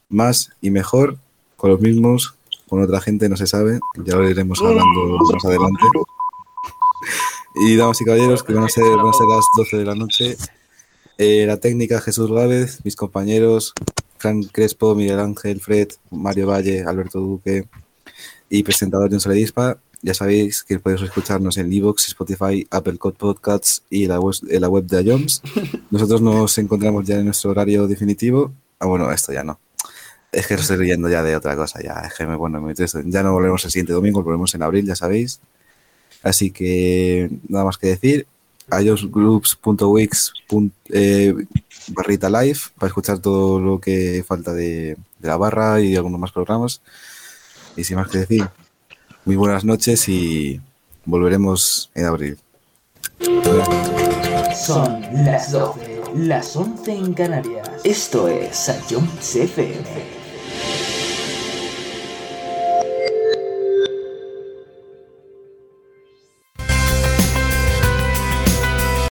[SPEAKER 2] más y mejor, con los mismos, con otra gente, no se sabe. Ya lo iremos hablando más adelante. Y damas y caballeros, que van a ser, van a ser las 12 de la noche. Eh, la técnica Jesús Gávez, mis compañeros Fran Crespo, Miguel Ángel, Fred, Mario Valle, Alberto Duque y presentador John Soledispa. Ya sabéis que podéis escucharnos en Evox, Spotify, Apple Podcasts y la web, de Jones. Nosotros nos encontramos ya en nuestro horario definitivo. Ah, bueno, esto ya no. Es que estoy leyendo ya de otra cosa, ya, es que me, bueno, me. Ya no volvemos el siguiente domingo, volvemos en abril, ya sabéis. Así que nada más que decir. iosgroups.wix eh, live para escuchar todo lo que falta de, la barra y algunos más programas. Y sin más que decir, muy buenas noches y volveremos en abril.
[SPEAKER 7] Son las 12, las 11 en Canarias. Esto es Sayom FM.